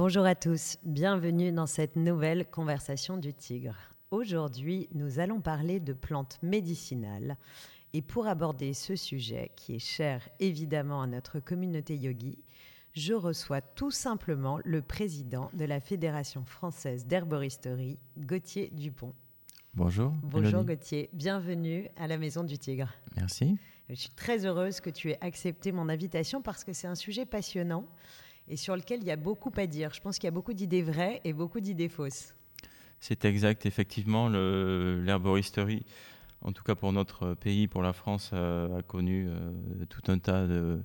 Bonjour à tous, bienvenue dans cette nouvelle conversation du tigre. Aujourd'hui, nous allons parler de plantes médicinales. Et pour aborder ce sujet, qui est cher évidemment à notre communauté yogi, je reçois tout simplement le président de la Fédération française d'herboristerie, Gauthier Dupont. Bonjour. Bonjour Gauthier, bienvenue à la Maison du Tigre. Merci. Je suis très heureuse que tu aies accepté mon invitation parce que c'est un sujet passionnant et sur lequel il y a beaucoup à dire. Je pense qu'il y a beaucoup d'idées vraies et beaucoup d'idées fausses. C'est exact, effectivement, l'herboristerie, en tout cas pour notre pays, pour la France, euh, a connu euh, tout un tas de,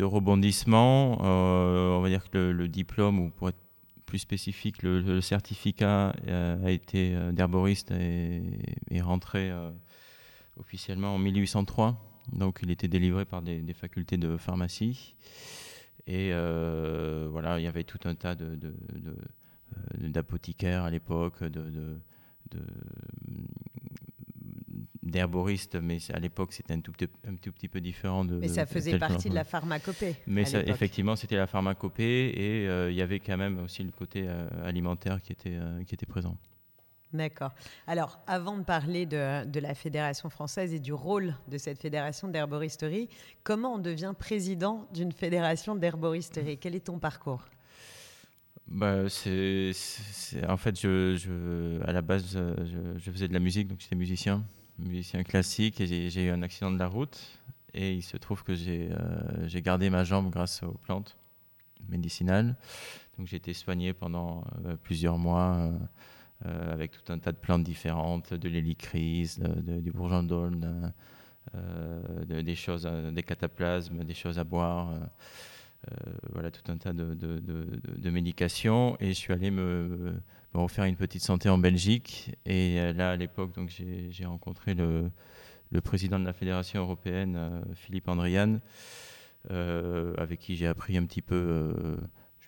rebondissements. Euh, on va dire que le, diplôme, ou pour être plus spécifique, le, certificat a été d'herboriste et est rentré officiellement en 1803. Donc il était délivré par des facultés de pharmacie. Et euh, voilà, il y avait tout un tas de, euh, d'apothicaires à l'époque, de, d'herboristes, mais à l'époque c'était un tout, petit, un tout petit peu différent de. Mais ça faisait partie de la pharmacopée. Mais effectivement, c'était la pharmacopée et euh, il y avait quand même aussi le côté alimentaire qui était, qui était présent. D'accord. Alors, avant de parler de, la Fédération française et du rôle de cette fédération d'herboristerie, comment on devient président d'une fédération d'herboristerie? Quel est ton parcours? Bah, c'est, en fait, je, à la base, je, faisais de la musique, donc j'étais musicien, musicien classique, et j'ai, eu un accident de la route, et il se trouve que j'ai, euh, gardé ma jambe grâce aux plantes médicinales. Donc j'ai été soigné pendant euh, plusieurs mois. Euh, euh, avec tout un tas de plantes différentes, de l'hélicryse, du bourgeon d'aulne, euh, des choses, des cataplasmes, des choses à boire. Euh, voilà tout un tas de, médications et je suis allé me, refaire une petite santé en Belgique et là à l'époque donc j'ai rencontré le, le, président de la fédération européenne Philippe Andrian avec qui j'ai appris un petit peu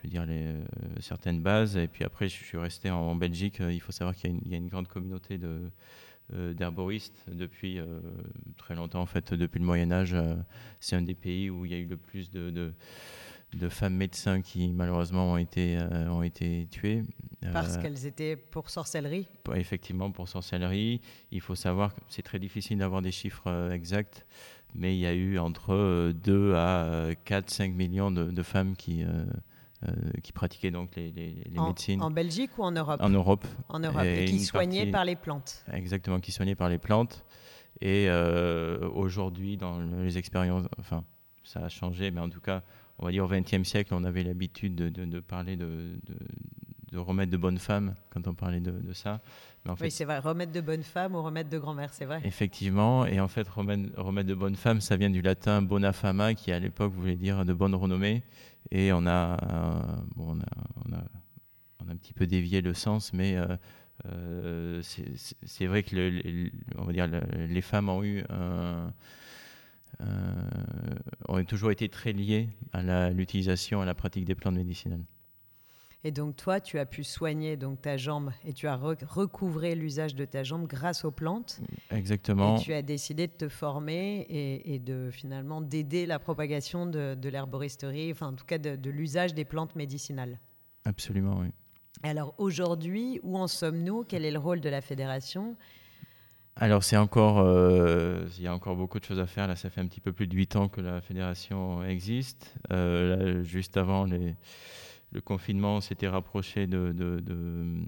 dire, les, euh, certaines bases. Et puis après, je suis resté en, Belgique. Il faut savoir qu'il y, a une grande communauté de, euh, d'herboristes depuis euh, très longtemps, en fait, depuis le Moyen Âge. c'est un des pays où il y a eu le plus de, de, femmes médecins qui malheureusement ont été, ont été tuées. Parce qu'elles étaient pour sorcellerie Effectivement, pour sorcellerie. Il faut savoir que c'est très difficile d'avoir des chiffres exacts, mais il y a eu entre 2 à 4, 5 millions de, femmes qui, euh, qui pratiquaient donc les, les, médecines. En Belgique ou en Europe En Europe. En Europe, et, qui soignaient par les plantes. Exactement, qui soignaient par les plantes. Et euh, aujourd'hui, dans les expériences, enfin, ça a changé, mais en tout cas, on va dire au XXe siècle, on avait l'habitude de, de, parler de, de, remèdes de bonnes femmes quand on parlait de, ça. Mais en fait, oui, c'est vrai, remède de bonne femme ou remède de grand-mère, c'est vrai. Effectivement, et en fait, remède, remède de bonne femme, ça vient du latin bona fama, qui à l'époque voulait dire de bonne renommée. Et on a, bon, on a, on a, on a, un petit peu dévié le sens, mais euh, euh, c'est vrai que le, on va dire, les femmes ont eu un, ont toujours été très liées à l'utilisation, à la pratique des plantes médicinales. Et donc toi, tu as pu soigner donc ta jambe et tu as recouvré l'usage de ta jambe grâce aux plantes. Exactement. Et tu as décidé de te former et, de finalement d'aider la propagation de, l'herboristerie, enfin en tout cas de, l'usage des plantes médicinales. Absolument, oui. Alors aujourd'hui, où en sommes-nous? Quel est le rôle de la fédération? Alors c'est encore, euh, il y a encore beaucoup de choses à faire. Là, ça fait un petit peu plus de huit ans que la fédération existe. Euh, juste avant les, le confinement s'était rapproché de, de, euh,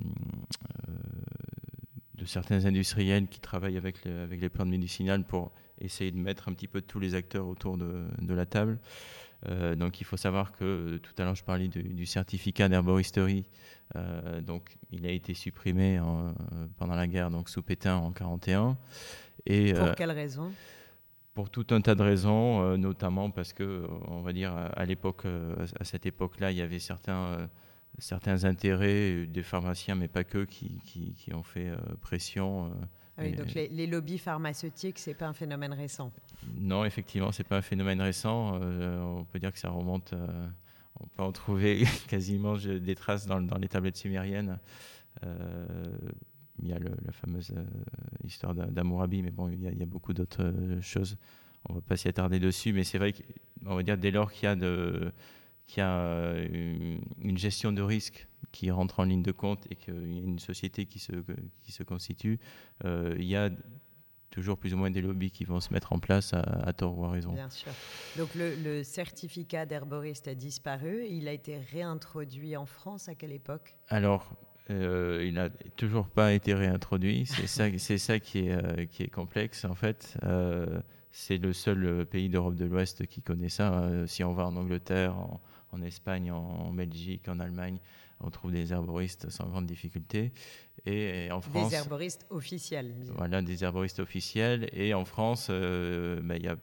de, certains industriels qui travaillent avec les, avec les plantes médicinales pour essayer de mettre un petit peu tous les acteurs autour de, la table. Euh, donc il faut savoir que euh, tout à l'heure je parlais du, certificat d'herboristerie. donc il a été supprimé pendant la guerre donc sous Pétain en 41. Et, pour quelle raison? Pour tout un tas de raisons, euh, notamment parce que, euh, on va dire, à, l'époque, euh, à cette époque-là, il y avait certains, certains intérêts des pharmaciens, mais pas que, qui, qui, ont fait pression. Ah oui, donc les, lobbies pharmaceutiques, c'est pas un phénomène récent. Non, effectivement, c'est pas un phénomène récent. on peut dire que ça remonte. on peut en trouver quasiment des traces dans, dans les tablettes sumériennes il y a la fameuse euh, histoire d'Amourabi, mais bon, il y a, beaucoup d'autres euh, choses. On ne va pas s'y attarder dessus, mais c'est vrai qu'on va dire dès lors qu'il y a de qu'il y a une, gestion de risque qui rentre en ligne de compte et qu'il y a une société qui se, qui se constitue, il y a toujours plus ou moins des lobbies qui vont se mettre en place à, tort ou à raison. Bien sûr. Donc le, certificat d'herboriste a disparu. Il a été réintroduit en France à quelle époque? Alors, euh, il n'a toujours pas été réintroduit. C'est ça, c'est ça qui est, euh, qui est complexe en fait. Euh, c'est le seul pays d'Europe de l'Ouest qui connaît ça. si on va en Angleterre, en, Espagne, en, Belgique, en Allemagne, on trouve des herboristes sans grande difficulté. Et, en France, des herboristes officiels. Voilà, des herboristes officiels. Et en France, ben, il y, a,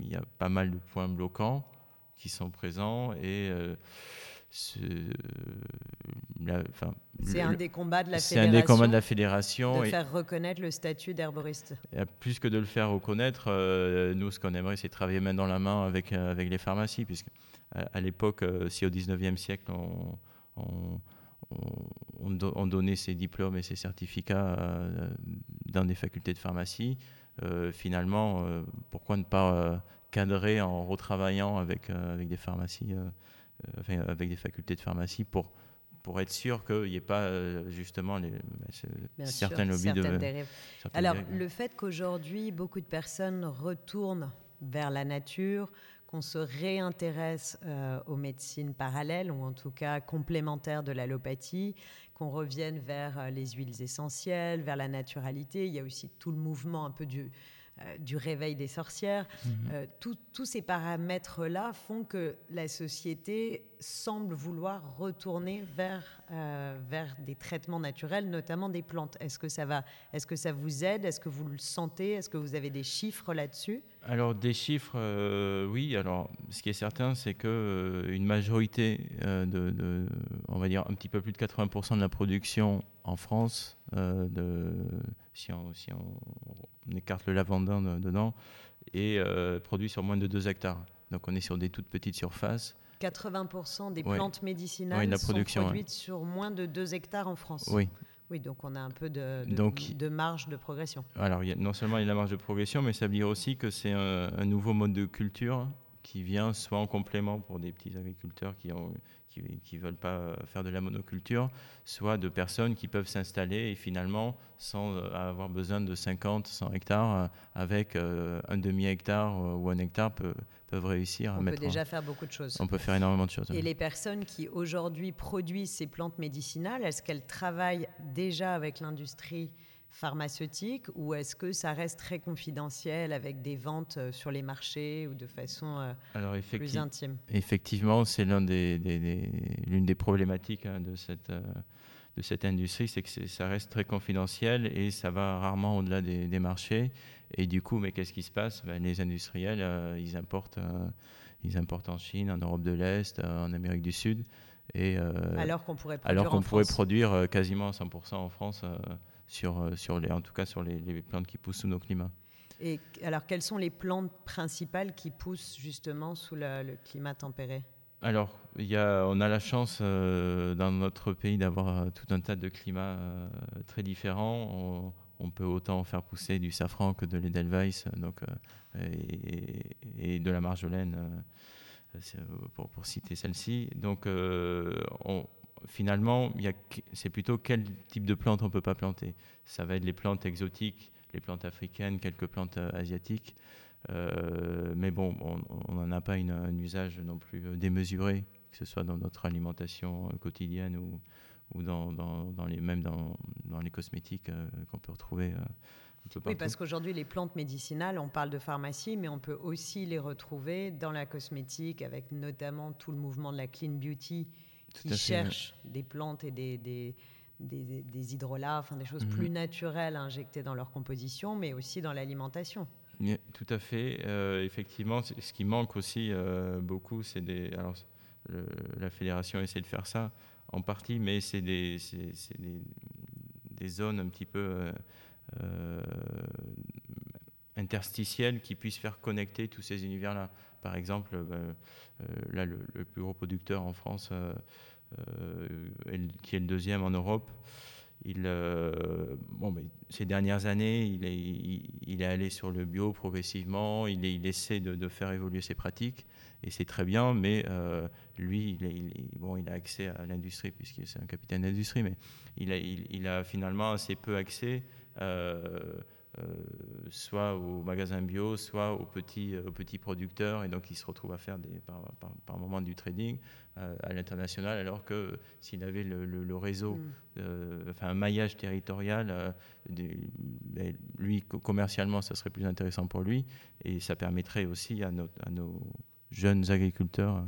y, a, pas mal de points bloquants qui sont présents et c'est un des combats de la fédération. C'est un des combats de la fédération. De faire reconnaître le statut d'herboriste. Plus que de le faire reconnaître, euh, nous, ce qu'on aimerait, c'est travailler main dans la main avec, euh, avec les pharmacies. Puisque à, l'époque, euh, si au 19e siècle, on, on, on, donnait ces diplômes et ces certificats dans des facultés de pharmacie, finalement, pourquoi ne pas cadrer en retravaillant avec, avec des pharmacies euh, avec des facultés de pharmacie pour pour être sûr qu'il n'y ait pas euh, justement les, certains lobbies de dérives. Alors le fait qu'aujourd'hui beaucoup de personnes retournent vers la nature, qu'on se réintéresse euh, aux médecines parallèles ou en tout cas complémentaires de l'allopathie, qu'on revienne vers les huiles essentielles, vers la naturalité. Il y a aussi tout le mouvement un peu du du réveil des sorcières. Mhm. Euh, tous ces paramètres-là font que la société semble vouloir retourner vers, euh, vers des traitements naturels, notamment des plantes. Est-ce que ça va Est-ce que ça vous aide? Est-ce que vous le sentez? Est-ce que vous avez des chiffres là-dessus? Alors des chiffres, oui. Alors ce qui est certain, c'est que une majorité de, on va dire un petit peu plus de 80% de la production en France, si on, si on écarte le lavandin dedans, euh, produit sur moins de 2 hectares. Donc on est sur des toutes petites surfaces. 80% des plantes médicinales sont produites sur moins de 2 hectares en France. Oui. Oui, donc on a un peu de, de, de marge de progression. Alors, il y a, non seulement il y a la marge de progression, mais ça veut dire aussi que c'est un, un, nouveau mode de culture qui vient soit en complément pour des petits agriculteurs qui ont, qui ne veulent pas faire de la monoculture, soit de personnes qui peuvent s'installer et finalement, sans euh, avoir besoin de 50, 100 hectares, euh, avec euh, un demi-hectare ou un hectare, peuvent réussir à mettre. On peut déjà faire beaucoup de choses. On peut faire énormément de choses. Et les personnes qui aujourd'hui produisent ces plantes médicinales, est-ce qu'elles travaillent déjà avec l'industrie pharmaceutique ou est-ce que ça reste très confidentiel avec des ventes euh, sur les marchés ou de façon euh, plus intime? Effectivement, c'est l'une des, des, des, problématiques hein, de, cette, euh, de cette industrie, c'est que ça reste très confidentiel et ça va rarement au-delà des, marchés. Et du coup, mais qu'est-ce qui se passe? Ben, Les industriels, ils, importent, ils importent en Chine, en Europe de l'Est, en Amérique du Sud. Et, alors qu'on pourrait produire, alors qu'on pourrait produire quasiment 100% en France sur, euh, sur les, en tout cas sur les, plantes qui poussent sous nos climats. Et alors, quelles sont les plantes principales qui poussent justement sous le climat tempéré? Alors, il y a, on a la chance euh, dans notre pays d'avoir euh, tout un tas de climats très différents. On, peut autant faire pousser du safran que de l'edelweiss donc, et, de la marjolaine, pour, pour, citer celle-ci. Donc, on, finalement, c'est plutôt quel type de plantes on ne peut pas planter. Ça va être les plantes exotiques, les plantes africaines, quelques plantes euh, asiatiques. Euh, mais bon, on n'en a pas un usage non plus euh, démesuré, que ce soit dans notre alimentation quotidienne ou, ou dans, dans, les, même dans, dans les cosmétiques qu'on peut retrouver. oui, parce qu'aujourd'hui, les plantes médicinales, on parle de pharmacie, mais on peut aussi les retrouver dans la cosmétique, avec notamment tout le mouvement de la clean beauty qui cherchent des plantes et des, des, des, hydrolats, enfin des choses mhm. plus naturelles à injecter dans leur composition, mais aussi dans l'alimentation. Tout à fait. Euh, effectivement, ce qui manque aussi euh, beaucoup, c'est des. Alors, la fédération essaie de faire ça en partie, mais c'est des, des, des, zones un petit peu euh, interstitielles qui puissent faire connecter tous ces univers-là. Par exemple, bah, euh, là, le, plus gros producteur en France, euh, euh, qui est le deuxième en Europe, il, bon, ces dernières années, il est, il, est, allé sur le bio progressivement, il, il essaie de, faire évoluer ses pratiques, et c'est très bien, mais lui, il, bon, il a accès à l'industrie, puisqu'il est un capitaine d'industrie, mais il a, il, a finalement assez peu accès. Euh, soit aux magasins bio, soit aux petits, aux petits producteurs, et donc il se retrouve à faire des, par, par, moment du trading euh, à l'international, alors que s'il avait le, réseau, mm. enfin un maillage territorial, ben, lui commercialement, ça serait plus intéressant pour lui, et ça permettrait aussi à, à nos jeunes agriculteurs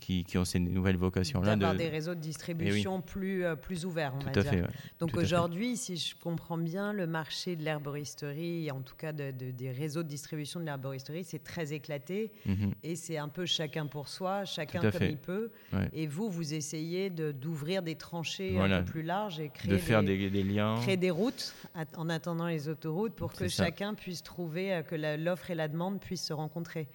qui, qui, ont ces nouvelles vocations-là. D'avoir des réseaux de distribution eh plus, euh, plus ouverts, on Tout va à dire. Fait, Donc aujourd'hui, si je comprends bien, le marché de l'herboristerie, en tout cas de, des réseaux de distribution de l'herboristerie, c'est très éclaté mhm. et c'est un peu chacun pour soi, chacun comme il peut. Et vous, vous essayez d'ouvrir des tranchées un peu plus larges et créer de faire des, des, liens. Créer des routes en attendant les autoroutes pour que chacun puisse trouver, euh, que l'offre et la demande puissent se rencontrer.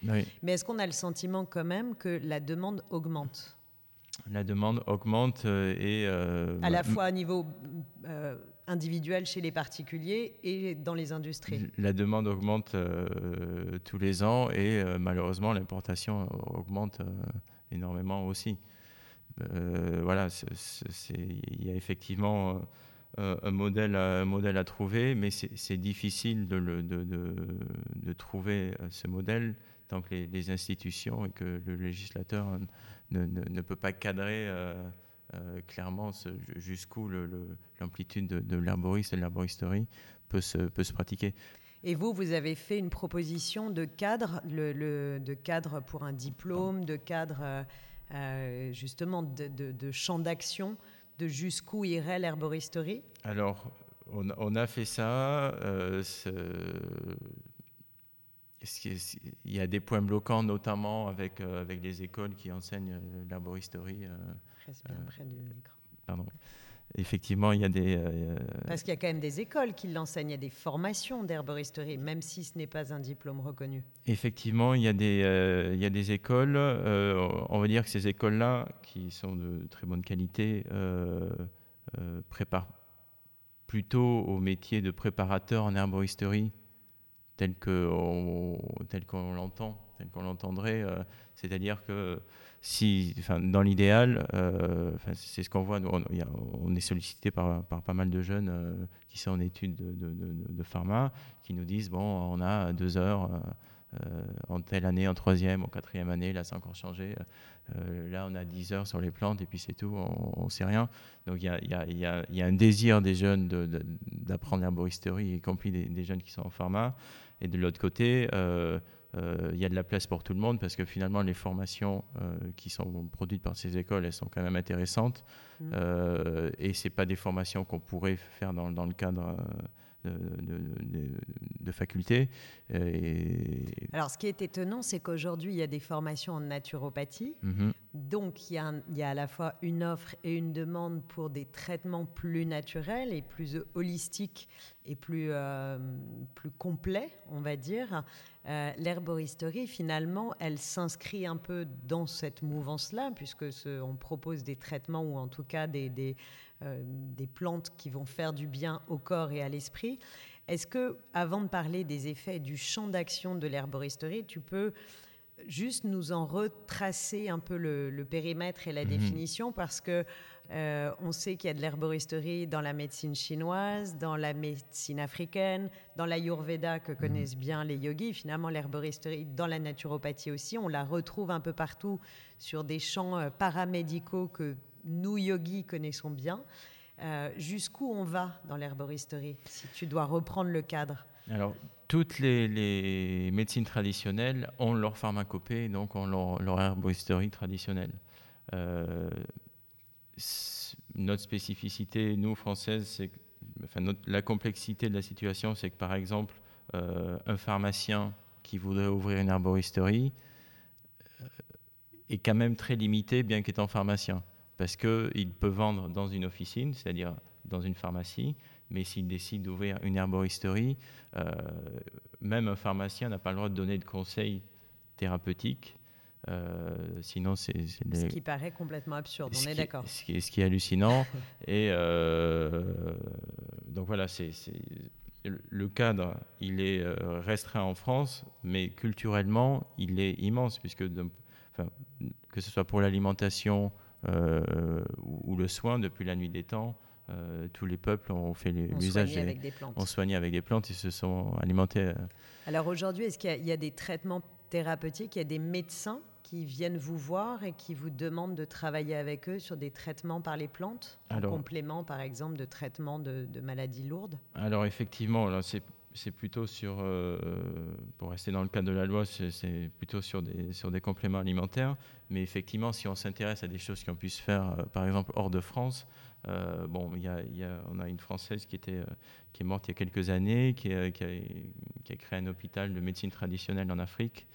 Mais est-ce qu'on a le sentiment quand même que la demande augmente La demande augmente euh, et... Euh, à la fois à niveau euh, individuel chez les particuliers et dans les industries. La demande augmente tous les ans et malheureusement l'importation augmente énormément aussi. voilà, il y a effectivement un, modèle, un modèle à trouver, mais c'est difficile de, de, de, de, trouver ce modèle tant que les, institutions et que le législateur ne, ne, peut pas cadrer euh, euh, clairement jusqu'où l'amplitude de, de l'herboriste et de l'herboristerie peut se, peut se pratiquer. Et vous, vous avez fait une proposition de cadre, le, de cadre pour un diplôme, de cadre euh, justement de, de champ d'action, de jusqu'où irait l'herboristerie Alors, on, on, a fait ça il y a des points bloquants, notamment avec, euh, avec les écoles qui enseignent euh, l'herboristerie. Euh, Reste bien près du micro. Pardon. Effectivement, il y a des. Parce qu'il y a quand même des écoles qui l'enseignent, il y a des formations d'herboristerie, même si ce n'est pas un diplôme reconnu. Effectivement, il y a des, il y a des écoles. on va dire que ces écoles-là, qui sont de très bonne qualité, préparent plutôt au métier de préparateur en herboristerie tel qu'on l'entend, tel qu'on l'entendrait. Euh, c'est-à-dire que si, dans l'idéal, euh, c'est ce qu'on voit, on, on, est sollicité par, par, pas mal de jeunes euh, qui sont en études de, de, de, pharma, qui nous disent, bon, on a deux heures. En telle année, en troisième, en quatrième année, là, c'est encore changé. là, on a 10 heures sur les plantes et puis c'est tout, on ne sait rien. Donc, il y a, y, a, y, a, y a, un désir des jeunes d'apprendre l'herboristerie, y compris des, des, jeunes qui sont en pharma. Et de l'autre côté, euh, euh, il y a de la place pour tout le monde parce que finalement les formations euh, qui sont produites par ces écoles elles sont quand même intéressantes mmh. et c'est pas des formations qu'on pourrait faire dans, dans le cadre de, de, facultés. Alors, ce qui est étonnant, c'est qu'aujourd'hui, il y a des formations en naturopathie. Mhm. Donc, il y, a il y, a à la fois une offre et une demande pour des traitements plus naturels et plus holistiques et plus, euh, plus complets, on va dire. Euh, l'herboristerie, finalement, elle s'inscrit un peu dans cette mouvance-là, puisque ce, on propose des traitements ou en tout cas des, des euh, des plantes qui vont faire du bien au corps et à l'esprit. Est-ce que, avant de parler des effets du champ d'action de l'herboristerie, tu peux juste nous en retracer un peu le, périmètre et la mhm. définition? Parce que euh, on sait qu'il y a de l'herboristerie dans la médecine chinoise, dans la médecine africaine, dans l'ayurveda que mhm. connaissent bien les yogis. Finalement, l'herboristerie dans la naturopathie aussi, on la retrouve un peu partout sur des champs euh, paramédicaux que nous, yogis, connaissons bien. Euh, jusqu'où on va dans l'herboristerie, si tu dois reprendre le cadre Alors, toutes les, médecines traditionnelles ont leur pharmacopée, donc ont leur, herboristerie traditionnelle. Euh, notre spécificité, nous, françaises, c'est la complexité de la situation, c'est que, par exemple, euh, un pharmacien qui voudrait ouvrir une herboristerie est quand même très limité, bien qu'étant pharmacien parce qu'il peut vendre dans une officine, c'est-à-dire dans une pharmacie, mais s'il décide d'ouvrir une herboristerie, euh, même un pharmacien n'a pas le droit de donner de conseils thérapeutiques sinon, c'est. Ce qui paraît complètement absurde, on est d'accord. Ce, qui, ce qui est hallucinant. et donc voilà, c'est le cadre, il est restreint en France, mais culturellement, il est immense, puisque que ce soit pour l'alimentation ou, le soin, depuis la nuit des temps, euh, tous les peuples ont fait l'usage, ont soigné avec des plantes et se sont alimentés. Euh. Alors aujourd'hui, est-ce qu'il y, a des traitements thérapeutiques, il y a des médecins qui viennent vous voir et qui vous demandent de travailler avec eux sur des traitements par les plantes, en complément par exemple de traitements de, maladies lourdes? Alors effectivement, c'est c'est plutôt sur, euh, pour rester dans le cadre de la loi, c'est plutôt sur des, sur des compléments alimentaires. Mais effectivement, si on s'intéresse à des choses qu'on puisse faire, par exemple, hors de France, euh, bon, y a, y a, on a une Française qui, était, euh, qui est morte il y a quelques années, qui, a, créé un hôpital de médecine traditionnelle en Afrique,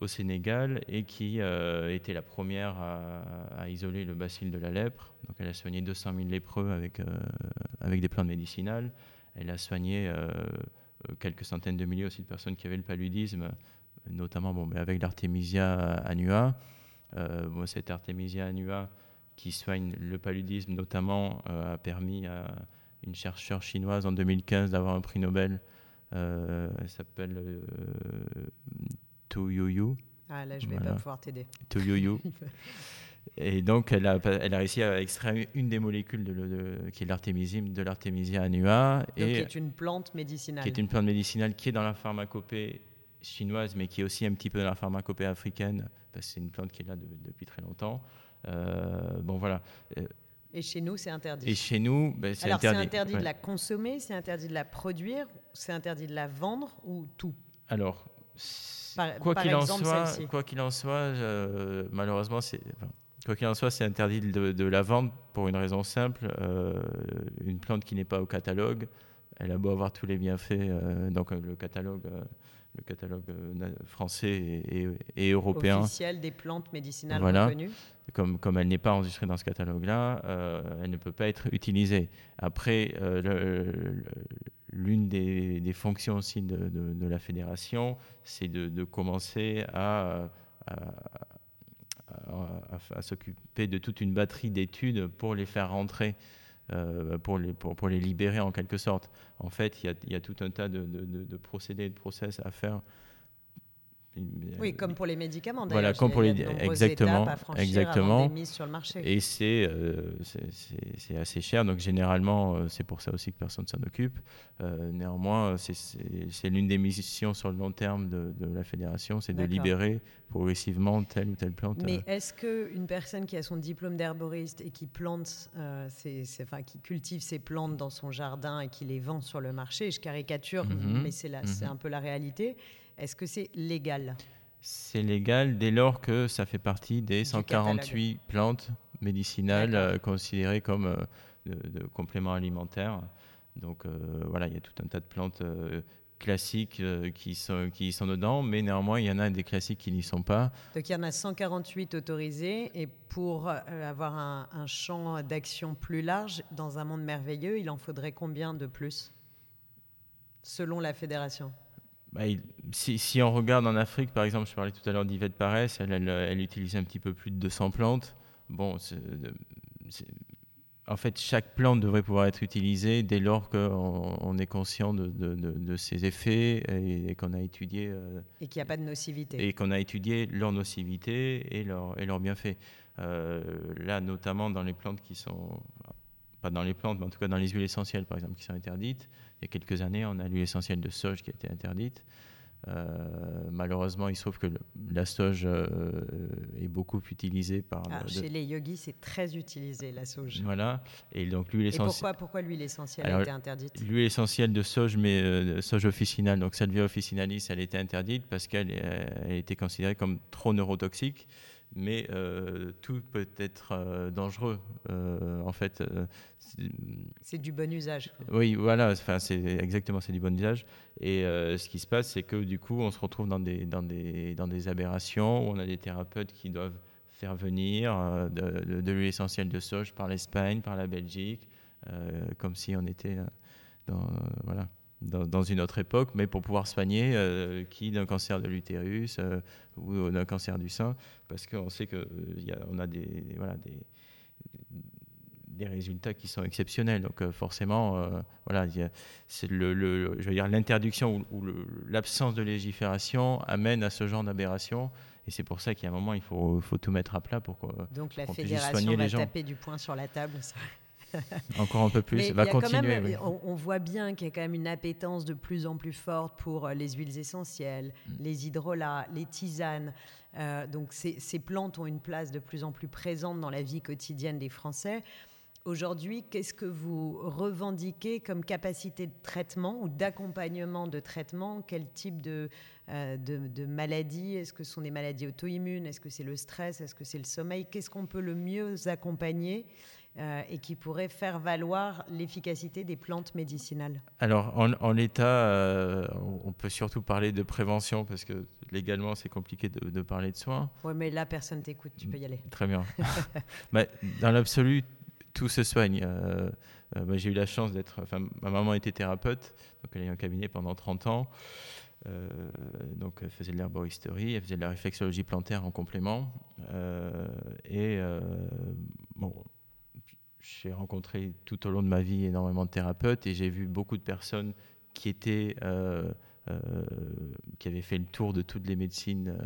au Sénégal, et qui euh, était la première à, isoler le bacille de la lèpre. Donc elle a soigné 200 000 lépreux avec, avec des plantes médicinales. Elle a soigné quelques centaines de milliers aussi de personnes qui avaient le paludisme, notamment bon, avec l'artémisia annua. bon, cette artémisia annua, qui soigne le paludisme notamment euh, a permis à une chercheure chinoise en 2015 d'avoir un prix Nobel. Euh, elle s'appelle euh, Tu Yu. Ah là, je ne vais pas pouvoir t'aider. Tu Yu. Et donc, elle a, elle a réussi à extraire une des molécules de, qui est l'artémisium, de l'artémisia annua. Donc, et, qui est une plante médicinale. Qui est une plante médicinale qui est dans la pharmacopée chinoise, mais qui est aussi un petit peu dans la pharmacopée africaine, parce que c'est une plante qui est là depuis très longtemps. Euh, bon, voilà. Euh, et chez nous, c'est interdit. Et chez nous, ben, c'est interdit. Alors, c'est interdit de la consommer, c'est interdit de la produire, c'est interdit de la vendre ou tout? Alors, quoi qu'il en soit, quoi qu'il en soit, malheureusement, c'est quoi qu'il en soit, c'est interdit de, la vendre pour une raison simple. Euh, une plante qui n'est pas au catalogue, elle a beau avoir tous les bienfaits, donc le catalogue le catalogue euh, français et, européen. Officiel des plantes médicinales voilà. reconnues. Comme, comme elle n'est pas enregistrée dans ce catalogue-là, euh, elle ne peut pas être utilisée. Après, euh, l'une des, fonctions aussi de, de, la fédération, c'est de, commencer à, à, à s'occuper de toute une batterie d'études pour les faire rentrer euh, pour, les, pour, les libérer en quelque sorte. En fait, il y a, y a, tout un tas de, de, de, procédés, de process à faire. Oui, comme pour les médicaments. Voilà, comme pour les exactement, exactement. Sur le marché. Et c'est euh, c'est assez cher, donc généralement euh, c'est pour ça aussi que personne s'en occupe. néanmoins, c'est l'une des missions sur le long terme de, de la fédération, c'est de libérer progressivement telle ou telle plante. Mais euh. est-ce qu'une personne qui a son diplôme d'herboriste et qui plante, euh, enfin, qui cultive ses plantes dans son jardin et qui les vend sur le marché, je caricature, mhm. mais c'est mhm. un peu la réalité, est-ce que c'est légal? C'est légal dès lors que ça fait partie des 148 plantes médicinales euh, considérées comme de, compléments alimentaires. Donc voilà, il y a tout un tas de plantes classiques euh, qui, sont, qui sont dedans, mais néanmoins, il y en a des classiques qui n'y sont pas. Donc il y en a 148 autorisés, et pour euh, avoir un, champ d'action plus large dans un monde merveilleux, il en faudrait combien de plus, selon la fédération? Bah, si, si, on regarde en Afrique, par exemple, je parlais tout à l'heure d'Yvette Parès, elle, elle, elle, utilise un petit peu plus de 200 plantes. Bon, en fait, chaque plante devrait pouvoir être utilisée dès lors qu'on on est conscient de, de, ses effets et, qu'on a étudié. Euh, et qu'il n'y a pas de nocivité. Et qu'on a étudié leur nocivité et leurs et leur bienfaits. Euh, là, notamment dans les plantes qui sont. Pas dans les plantes, mais en tout cas dans les huiles essentielles, par exemple, qui sont interdites. Il y a quelques années, on a l'huile essentielle de soja qui a été interdite. Euh, malheureusement, il se trouve que la sauge euh, est beaucoup utilisée par. Ah, chez les yogis, c'est très utilisé la sauge. Voilà. Et donc l'huile essentielle. pourquoi, pourquoi l'huile essentielle a été interdite? L'huile essentielle de sauge, mais euh, sauge officinale, donc Salvia officinalis, elle était interdite parce qu'elle était considérée comme trop neurotoxique mais euh, tout peut être euh, dangereux. Euh, en fait, c'est du bon usage. Oui, voilà, enfin, c'est exactement, c'est du bon usage. Et ce qui se passe, c'est que du coup, on se retrouve dans des, dans des, dans des aberrations où on a des thérapeutes qui doivent faire venir de, de, l'huile essentielle de soja par l'Espagne, par la Belgique, comme si on était dans, voilà. Dans, une autre époque, mais pour pouvoir soigner qui d'un cancer de l'utérus ou d'un cancer du sein, parce qu'on sait qu'on a, des, voilà, des, des résultats qui sont exceptionnels. Donc euh, forcément, euh, voilà, c'est le, je veux dire l'interdiction ou, l'absence de légifération amène à ce genre d'aberration. Et c'est pour ça qu'à un moment, il faut, faut, tout mettre à plat pour qu'on Donc la fédération va taper du poing sur la table. Encore un peu plus, va continuer. on, voit bien qu'il y a quand même une appétence de plus en plus forte pour euh, les huiles essentielles, mm. les hydrolats, les tisanes. donc ces, ces plantes ont une place de plus en plus présente dans la vie quotidienne des Français. Aujourd'hui, qu'est-ce que vous revendiquez comme capacité de traitement ou d'accompagnement de traitement? Quel type de, euh, de, maladies? Est-ce que ce sont des maladies auto-immunes? Est-ce que c'est le stress? Est-ce que c'est le sommeil? Qu'est-ce qu'on peut le mieux accompagner euh, et qui pourrait faire valoir l'efficacité des plantes médicinales Alors, en, l'état, euh, on peut surtout parler de prévention parce que légalement, c'est compliqué de, parler de soins. Oui, mais là, personne t'écoute, tu peux y aller. Très bien. mais dans l'absolu, tout se soigne. Euh, euh, j'ai eu la chance d'être. Ma maman était thérapeute, donc elle a eu un cabinet pendant 30 ans. Euh, donc elle faisait de l'herboristerie, elle faisait de la réflexologie plantaire en complément. et bon, j'ai rencontré tout au long de ma vie énormément de thérapeutes et j'ai vu beaucoup de personnes qui étaient qui avaient fait le tour de toutes les médecines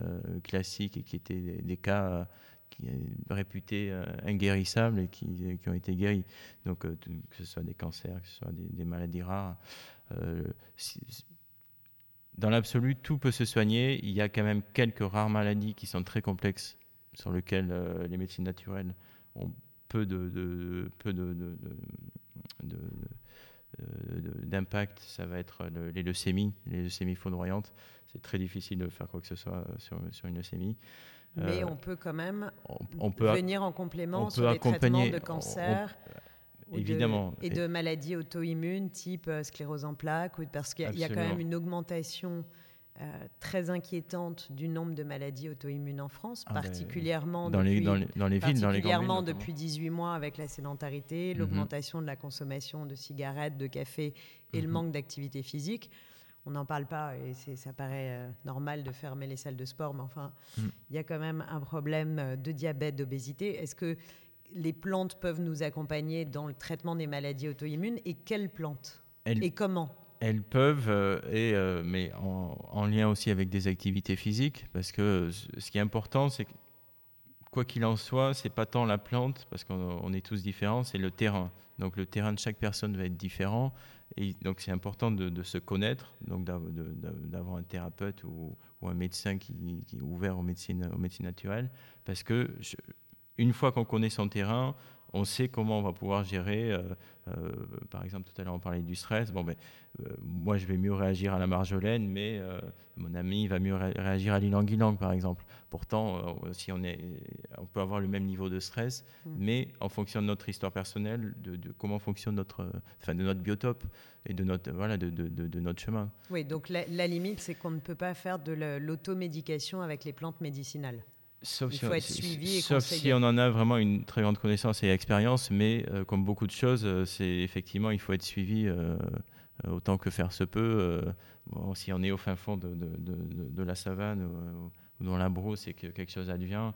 classiques et qui étaient des cas qui est réputé euh, inguérissables et qui, ont été guéris. Donc, euh, que ce soit des cancers, que ce soit des, maladies rares. Euh, dans l'absolu, tout peut se soigner. Il y a quand même quelques rares maladies qui sont très complexes, sur lesquelles les médecines naturelles ont peu de, peu de, d'impact, ça va être les leucémies, les leucémies foudroyantes. C'est très difficile de faire quoi que ce soit sur, sur une leucémie. Mais euh, on peut quand même on, peut venir en complément sur les traitements de cancer. évidemment. et de maladies auto-immunes type euh, sclérose en plaques, parce qu'il y, a quand même une augmentation euh, très inquiétante du nombre de maladies auto-immunes en France, ah, particulièrement dans, depuis, les, dans, les, villes, dans les particulièrement depuis 18 mois avec la sédentarité, mhm. l'augmentation de la consommation de cigarettes, de café et le mhm. manque d'activité physique on n'en parle pas et ça paraît euh, normal de fermer les salles de sport, mais enfin, mm. il y a quand même un problème euh, de diabète, d'obésité. Est-ce que les plantes peuvent nous accompagner dans le traitement des maladies auto-immunes et quelles plantes Et comment? Elles peuvent, euh, et, mais en, lien aussi avec des activités physiques, parce que ce qui est important, c'est que quoi qu'il en soit, c'est pas tant la plante, parce qu'on est tous différents, c'est le terrain. Donc le terrain de chaque personne va être différent. Et donc c'est important de, se connaître, donc d'avoir un thérapeute ou, un médecin qui, est ouvert aux médecines, aux médecines naturelles, parce que une fois qu'on connaît son terrain, on sait comment on va pouvoir gérer. Euh, euh, par exemple, tout à l'heure, on parlait du stress. Bon, ben, euh, moi, je vais mieux réagir à la marjolaine, mais mon ami va mieux réagir à l'ilang-ilang, par exemple. Pourtant, si on, est, on peut avoir le même niveau de stress, mm. mais en fonction de notre histoire personnelle, de, comment fonctionne notre, enfin, de notre biotope et de notre, voilà, de, de notre chemin. Oui, donc la, la limite, c'est qu'on ne peut pas faire de l'automédication avec les plantes médicinales. Sauf, si, on, sauf si on en a vraiment une très grande connaissance et expérience, mais euh, comme beaucoup de choses, euh, c'est effectivement il faut être suivi euh, autant que faire se peut. si on est au fin fond de, de, de, la savane ou, dans la brousse et que quelque chose advient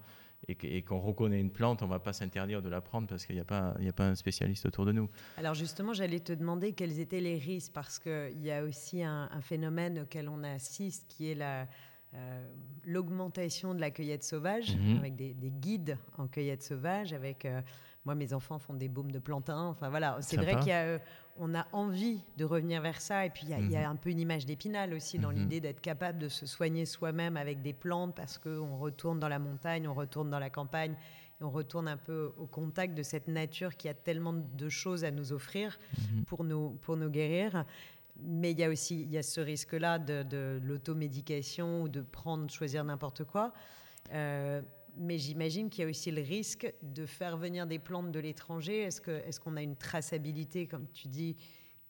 et qu'on reconnaît une plante, on ne va pas s'interdire de la prendre parce qu'il n'y a, pas, a pas un spécialiste autour de nous. Alors justement, j'allais te demander quels étaient les risques parce qu'il y a aussi un, un phénomène auquel on assiste qui est la euh, l'augmentation de la cueillette sauvage, mhm. avec des, guides en cueillette sauvage, avec... Euh, moi, mes enfants font des baumes de plantain. Enfin voilà, c'est vrai qu'on a, euh, a envie de revenir vers ça. Et puis il y, a mhm. un peu une image d'épinal aussi dans mhm. l'idée d'être capable de se soigner soi-même avec des plantes parce qu'on retourne dans la montagne, on retourne dans la campagne, et on retourne un peu au contact de cette nature qui a tellement de choses à nous offrir pour, nous, pour nous guérir. Mais il y a aussi il y a ce risque-là de, l'automédication ou de prendre, choisir n'importe quoi. Euh, mais j'imagine qu'il y a aussi le risque de faire venir des plantes de l'étranger. Est-ce qu'on est a une traçabilité, comme tu dis?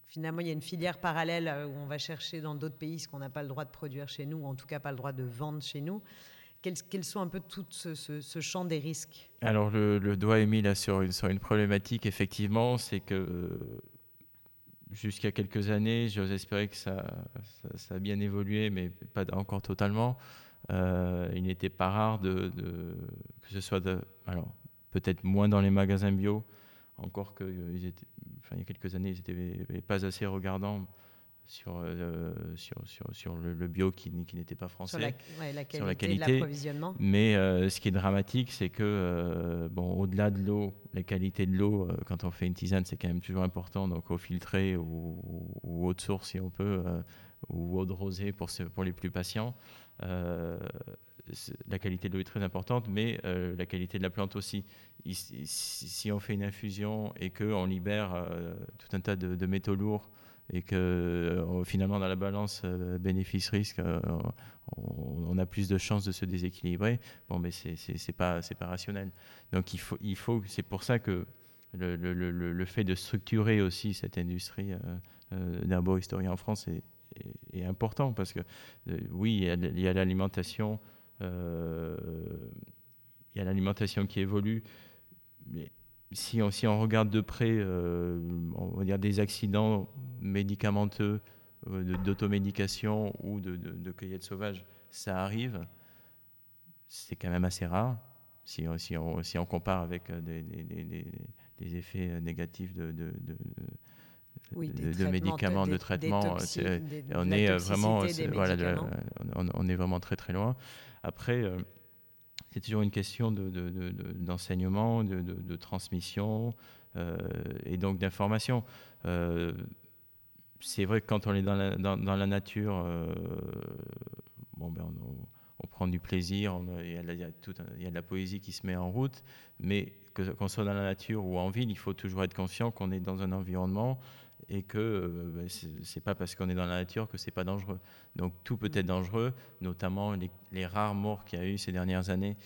Finalement, il y a une filière parallèle euh, où on va chercher dans d'autres pays ce qu'on n'a pas le droit de produire chez nous, ou en tout cas pas le droit de vendre chez nous. Quels, sont un peu tout ce, champ des risques? Alors, le, doigt est mis là sur une, sur une problématique, effectivement, c'est que jusqu'à quelques années, j'ose espérer que ça, ça, a bien évolué, mais pas encore totalement. il n'était pas rare de, que ce soit alors peut-être moins dans les magasins bio, encore que il y a quelques années, ils n'étaient pas assez regardants sur, euh, sur, sur, sur le, bio qui, qui n'était pas français, sur la, qualité, de l'approvisionnement. Mais euh, ce qui est dramatique, c'est que, euh, bon, au-delà de l'eau, la qualité de l'eau, quand on fait une tisane, c'est quand même toujours important. Donc, eau filtrée ou, ou, eau de source, si on peut, ou eau de rosée pour, pour les plus patients. la qualité de l'eau est très importante, mais la qualité de la plante aussi. si on fait une infusion et qu'on libère tout un tas de, de métaux lourds, et que euh, finalement dans la balance euh, bénéfice-risque, euh, on, a plus de chances de se déséquilibrer. Bon, mais c'est pas pas rationnel. Donc il faut il faut c'est pour ça que le, le, le, fait de structurer aussi cette industrie d'herboristerie en France est, est, important parce que oui il y a l'alimentation il y a l'alimentation qui évolue mais si on, si on regarde de près, euh, on va dire des accidents médicamenteux, euh, d'automédication ou de, de, cueillette sauvage, ça arrive. C'est quand même assez rare si on, si on, si on compare avec euh, des, des, des, effets négatifs de, de, de médicaments, de traitements. on est vraiment, voilà, on, est vraiment très très loin. Après c'est toujours une question d'enseignement, de, transmission euh, et donc d'information. Euh, c'est vrai que quand on est dans la, nature, euh, bon, ben on, prend du plaisir, il, y a, de la poésie qui se met en route, mais qu'on soit dans la nature ou en ville, il faut toujours être conscient qu'on est dans un environnement et que euh, ben, ce c'est pas parce qu'on est dans la nature que c'est pas dangereux. Donc tout peut être dangereux, notamment les, rares morts qu'il y a eu ces dernières années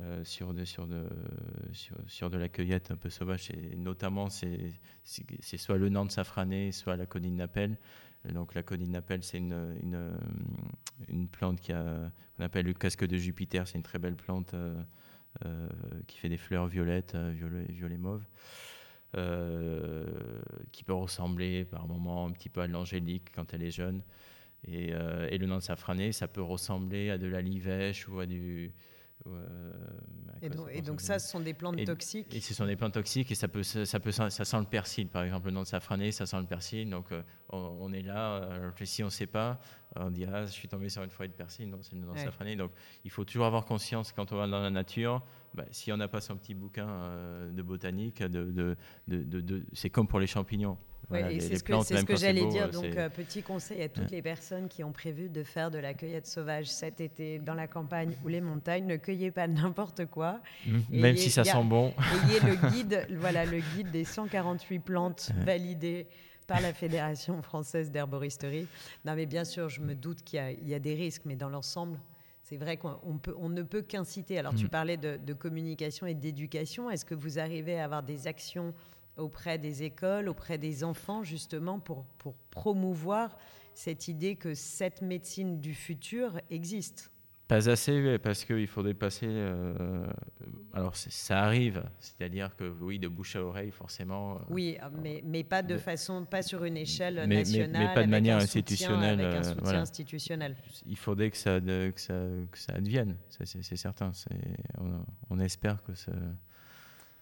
euh, sur, de, sur, de, sur, de la cueillette un peu sauvage, et notamment c'est soit le Nantes safrané, soit la conine d'appel. Donc la conine d'appel, c'est une, une, une, plante qu'on appelle le casque de Jupiter, c'est une très belle plante euh, qui fait des fleurs violettes, violet, violet mauve. Euh, qui peut ressembler par moments un petit peu à l'angélique quand elle est jeune. Et, euh, le nom de safrané, ça peut ressembler à de la livèche ou à du, euh, et, donc, ça, ce sont des plantes toxiques Et ce sont des plantes toxiques et ça, peut, ça, peut, ça sent le persil. Par exemple, le nom de safrané, ça sent le persil. Donc on, est là, si on ne sait pas, on dit Ah, je suis tombé sur une feuille de persil. Non, c'est le nom de safrané. Donc il faut toujours avoir conscience quand on va dans la nature bah, si on n'a pas son petit bouquin euh, de botanique, de, de, c'est comme pour les champignons. C'est ce que, j'allais dire. Donc, euh, petit conseil à toutes les personnes qui ont prévu de faire de la cueillette sauvage cet été dans la campagne ou les montagnes, ne cueillez pas n'importe quoi. Mmh, même si ça sent bon. Ayez le guide, voilà, le guide des 148 plantes validées par la Fédération française d'herboristerie. Non, mais bien sûr, je me doute qu'il y, y, a des risques, mais dans l'ensemble, c'est vrai qu'on on ne peut qu'inciter. Alors, tu mm. parlais de, communication et d'éducation. Est-ce que vous arrivez à avoir des actions auprès des écoles, auprès des enfants, justement, pour, pour promouvoir cette idée que cette médecine du futur existe pas assez, parce qu'il faudrait passer. Euh, alors, ça arrive, c'est-à-dire que oui, de bouche à oreille, forcément. Euh, oui, mais, mais pas de façon, pas sur une échelle nationale. Mais, pas de manière institutionnelle. avec un soutien euh, institutionnel. Il faudrait que ça, que ça, que ça advienne, c'est certain. On, on, espère que ça.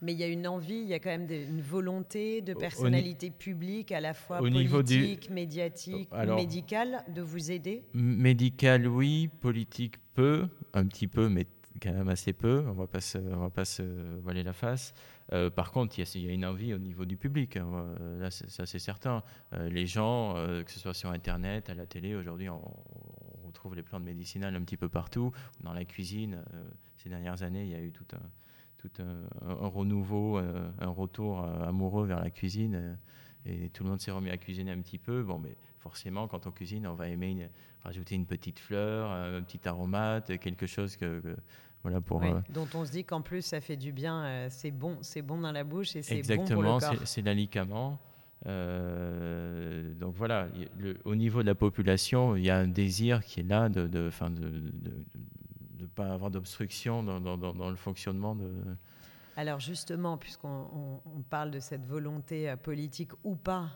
Mais il y a une envie, il y a quand même une volonté de personnalité publique, à la fois politique, médiatique, médicale, de vous aider Médical, oui. Politique, peu. Un petit peu, mais quand même assez peu. On ne va pas se, on va pas se voiler la face. Euh, par contre, il y, a une envie au niveau du public. Hein. Là, ça, c'est certain. Euh, les gens, euh, que ce soit sur Internet, à la télé, aujourd'hui, on, on, retrouve les plantes médicinales un petit peu partout. Dans la cuisine, ces dernières années, il y a eu tout un tout un, renouveau, euh, un, retour euh, amoureux vers la cuisine. Euh, et tout le monde s'est remis à cuisiner un petit peu. Bon, mais forcément, quand on cuisine, on va aimer rajouter une petite fleur, un petit aromate, quelque chose que, voilà pour. dont on se dit qu'en plus ça fait du bien, c'est bon, c'est bon dans la bouche et c'est bon pour le corps. c'est l'alicament. donc voilà, au niveau de la population, il y a un désir qui est là de, de, de ne pas avoir d'obstruction dans, dans, dans, le fonctionnement de, Alors justement, puisqu'on parle de cette volonté politique ou pas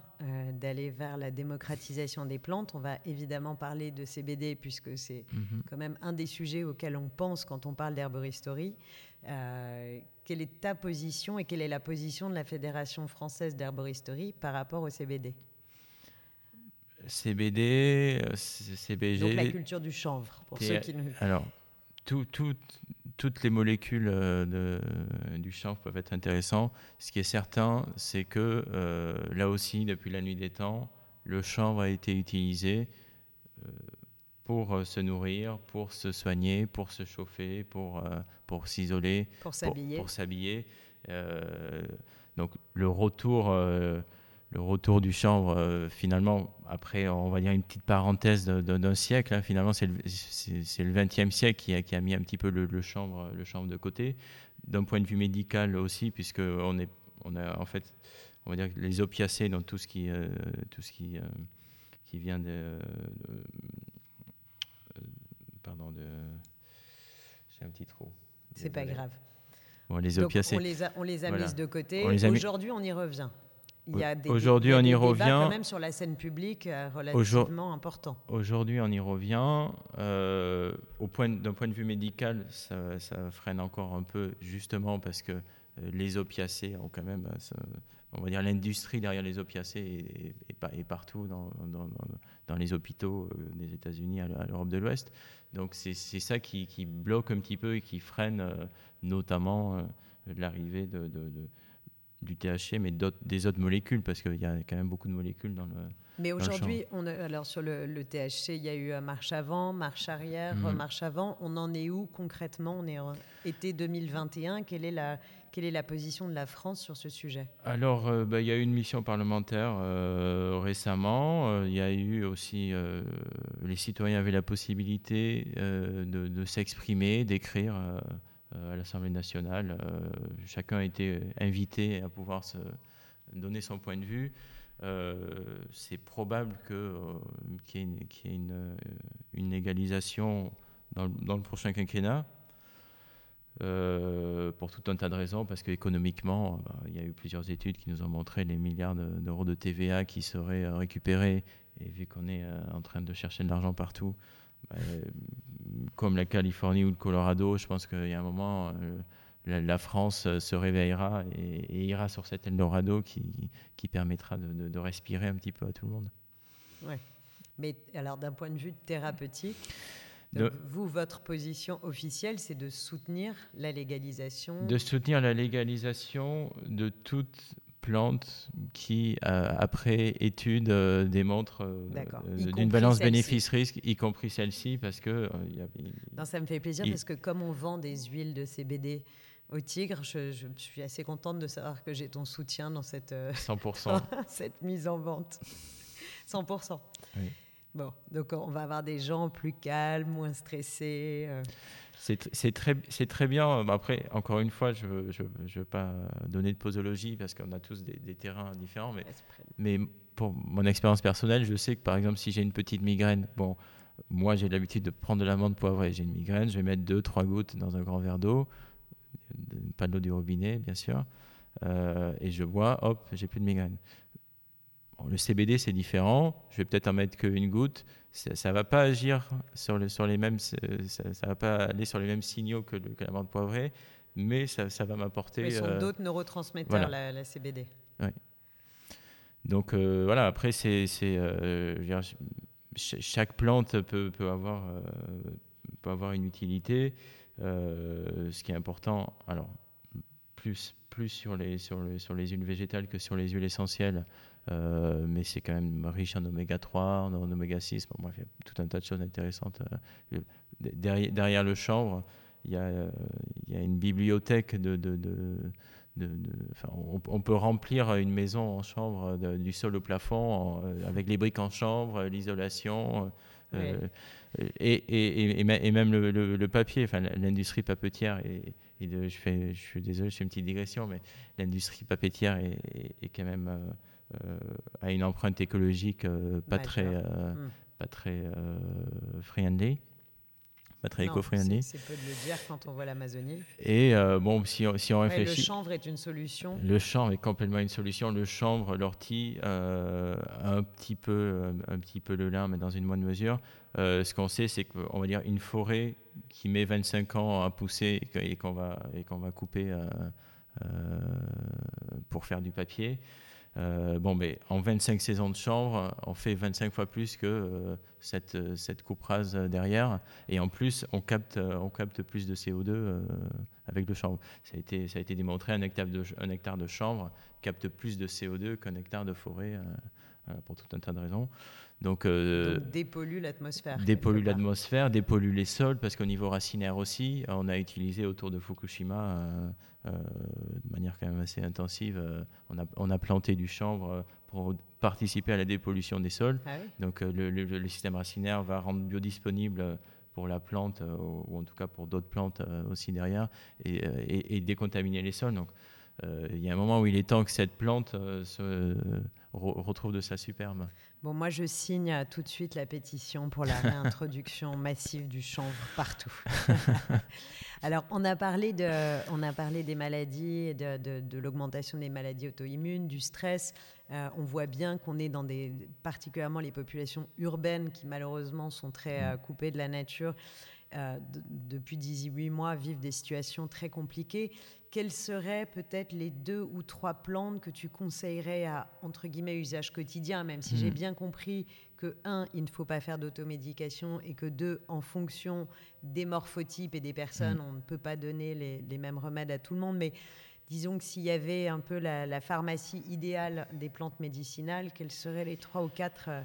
d'aller vers la démocratisation des plantes, on va évidemment parler de CBD puisque c'est mhm. quand même un des sujets auxquels on pense quand on parle d'herboristerie. quelle est ta position et quelle est la position de la Fédération française d'herboristerie par rapport au CBD CBD, CBG. Donc la culture du chanvre, pour ceux qui ne. Alors, tout, toutes les molécules euh, de, du chanvre peuvent être intéressantes. Ce qui est certain, c'est que euh, là aussi, depuis la nuit des temps, le chanvre a été utilisé euh, pour se nourrir, pour se soigner, pour se chauffer, pour, pour s'isoler, pour s'habiller. Pour, s'habiller. donc le retour le retour du chanvre, euh, finalement, après, on va dire une petite parenthèse d'un siècle, hein, finalement, c'est le XXe siècle qui a, qui a, mis un petit peu le, chanvre, le chanvre de côté. D'un point de vue médical aussi, puisque on, est, on a en fait, on va dire les opiacés, donc tout ce qui, euh, tout ce qui, euh, qui vient de, pardon, de, j'ai un petit trou. C'est pas grave. Bon, les opiacés. on les a, on les a mises de côté. Aujourd'hui, on y revient. Il y a des, Aujourd'hui, on y revient. quand même sur la scène publique euh, relativement important. Aujourd'hui, on y revient. Euh, au point, d'un point de vue médical, ça, freine encore un peu, justement parce que euh, les opiacés ont quand même, on va dire, l'industrie derrière les opiacés est, partout dans, dans, les hôpitaux des États-Unis à l'Europe de l'Ouest. Donc c'est, ça qui, qui, bloque un petit peu et qui freine notamment l'arrivée de du THC, mais des autres molécules, parce qu'il y a quand même beaucoup de molécules dans le. Mais aujourd'hui, on alors sur le, THC, il y a eu marche avant, marche arrière, mhm. marche avant. On en est où concrètement? On est en été 2021. Quelle est la quelle est la position de la France sur ce sujet? Alors, euh, bah, il y a eu une mission parlementaire euh, récemment. Euh, il y a eu aussi, les citoyens avaient la possibilité de, de s'exprimer, d'écrire euh, à l'Assemblée nationale. Euh, chacun a été invité à pouvoir donner son point de vue. Euh, c'est probable qu'il y ait, une, une, égalisation dans, le prochain quinquennat. pour tout un tas de raisons, parce qu'économiquement, bah, il y a eu plusieurs études qui nous ont montré les milliards d'euros de TVA qui seraient récupérés, et vu qu'on est en train de chercher de l'argent partout, euh, comme la Californie ou le Colorado, je pense qu'il y a un moment, euh, la, France euh, se réveillera et, ira sur cet Eldorado qui, qui permettra de, respirer un petit peu à tout le monde. Ouais. Mais alors, d'un point de vue thérapeutique, vous, votre position officielle, c'est de soutenir la légalisation De soutenir la légalisation de toute plante qui, euh, après étude, euh, démontre euh, d'une balance bénéfice-risque, y compris celle-ci, parce que... non, ça me fait plaisir, parce que comme on vend des huiles de CBD au Tigre, je, suis assez contente de savoir que j'ai ton soutien dans cette, 100%. cette mise en vente. 100%. Oui. Bon, donc on va avoir des gens plus calmes, moins stressés. C'est très, très bien. Après, encore une fois, je ne veux, je, veux pas donner de posologie parce qu'on a tous des, terrains différents. Mais, mais pour mon expérience personnelle, je sais que par exemple, si j'ai une petite migraine, bon, moi j'ai l'habitude de prendre de l'amande poivrée. J'ai une migraine, je vais mettre deux, trois gouttes dans un grand verre d'eau, pas de l'eau du robinet, bien sûr, euh, et je bois, hop, j'ai plus de migraine le CBD, c'est différent. Je vais peut-être en mettre qu'une goutte. Ça ne va pas agir sur, le, sur les mêmes, ça, ça, va pas aller sur les mêmes signaux que, le, que la menthe poivrée, mais ça, ça va m'apporter. Ce sont euh, d'autres neurotransmetteurs, la, CBD. Oui. Donc euh, voilà, après, c'est, euh, chaque plante peut, peut avoir, peut avoir une utilité. ce qui est important, alors, plus, plus sur, les, sur, sur les huiles végétales que sur les huiles essentielles. Euh, mais c'est quand même riche en oméga 3, en, oméga 6. Bon, bref, il y a tout un tas de choses intéressantes. Euh, derrière, derrière, le chanvre, il y, a, il y a une bibliothèque de. de, de, de on, on, peut remplir une maison en chanvre du sol au plafond avec les briques en chanvre, l'isolation. Euh, et, et, et, même le, le, papier, enfin, l'industrie papetière, et, je, fais, je suis désolé, je fais une petite digression, mais l'industrie papetière est, est, quand même euh, a une empreinte écologique euh, pas, très, euh, hmm. pas très friendly. pas très éco-friendly. C'est peu de le dire quand on voit l'Amazonie. Et euh, bon, si on, si on réfléchit. le chanvre est une solution. Le chanvre est complètement une solution. Le chanvre, l'ortie, euh, un, petit peu, un petit peu le lin, mais dans une moindre mesure. Euh, ce qu'on sait, c'est qu'on va dire une forêt qui met 25 ans à pousser et qu'on va, et qu'on va couper pour faire du papier. Euh, bon, mais en 25 saisons de chanvre, on fait 25 fois plus que euh, cette, cette coupe rase derrière. Et en plus, on capte, on capte plus de CO2 euh, avec le chanvre. Ça a, été, ça a été démontré, un hectare de, un hectare de chanvre capte plus de CO2 qu'un hectare de forêt, pour tout un tas de raisons. Donc, euh, dépollue l'atmosphère. Dépollue l'atmosphère, dépollue les sols, parce qu'au niveau racinaire aussi, on a utilisé autour de Fukushima, euh, euh, de manière quand même assez intensive, on, a, on, a, planté du chanvre pour participer à la dépollution des sols. Ah Donc le, système racinaire va rendre biodisponible pour la plante, ou en tout cas pour d'autres plantes aussi derrière, et, et, décontaminer les sols. Donc il y a un moment où il est temps que cette plante se retrouve de sa superbe. Bon, moi, je signe tout de suite la pétition pour la réintroduction massive du chanvre partout. Alors, on a parlé, de, on a parlé des maladies, de, de, l'augmentation des maladies auto-immunes, du stress. Euh, on voit bien qu'on est dans des, particulièrement les populations urbaines qui malheureusement sont très euh, coupées de la nature. Euh, depuis 18 mois, vivent des situations très compliquées quelles seraient peut-être les deux ou trois plantes que tu conseillerais à, entre guillemets, usage quotidien, même si j'ai hmm. bien compris que, un, il ne faut pas faire d'automédication et que, deux, en fonction des morphotypes et des personnes, hmm. on ne peut pas donner les, mêmes remèdes à tout le monde, mais disons que s'il y avait un peu la, la, pharmacie idéale des plantes médicinales, quelles seraient les trois ou quatre euh,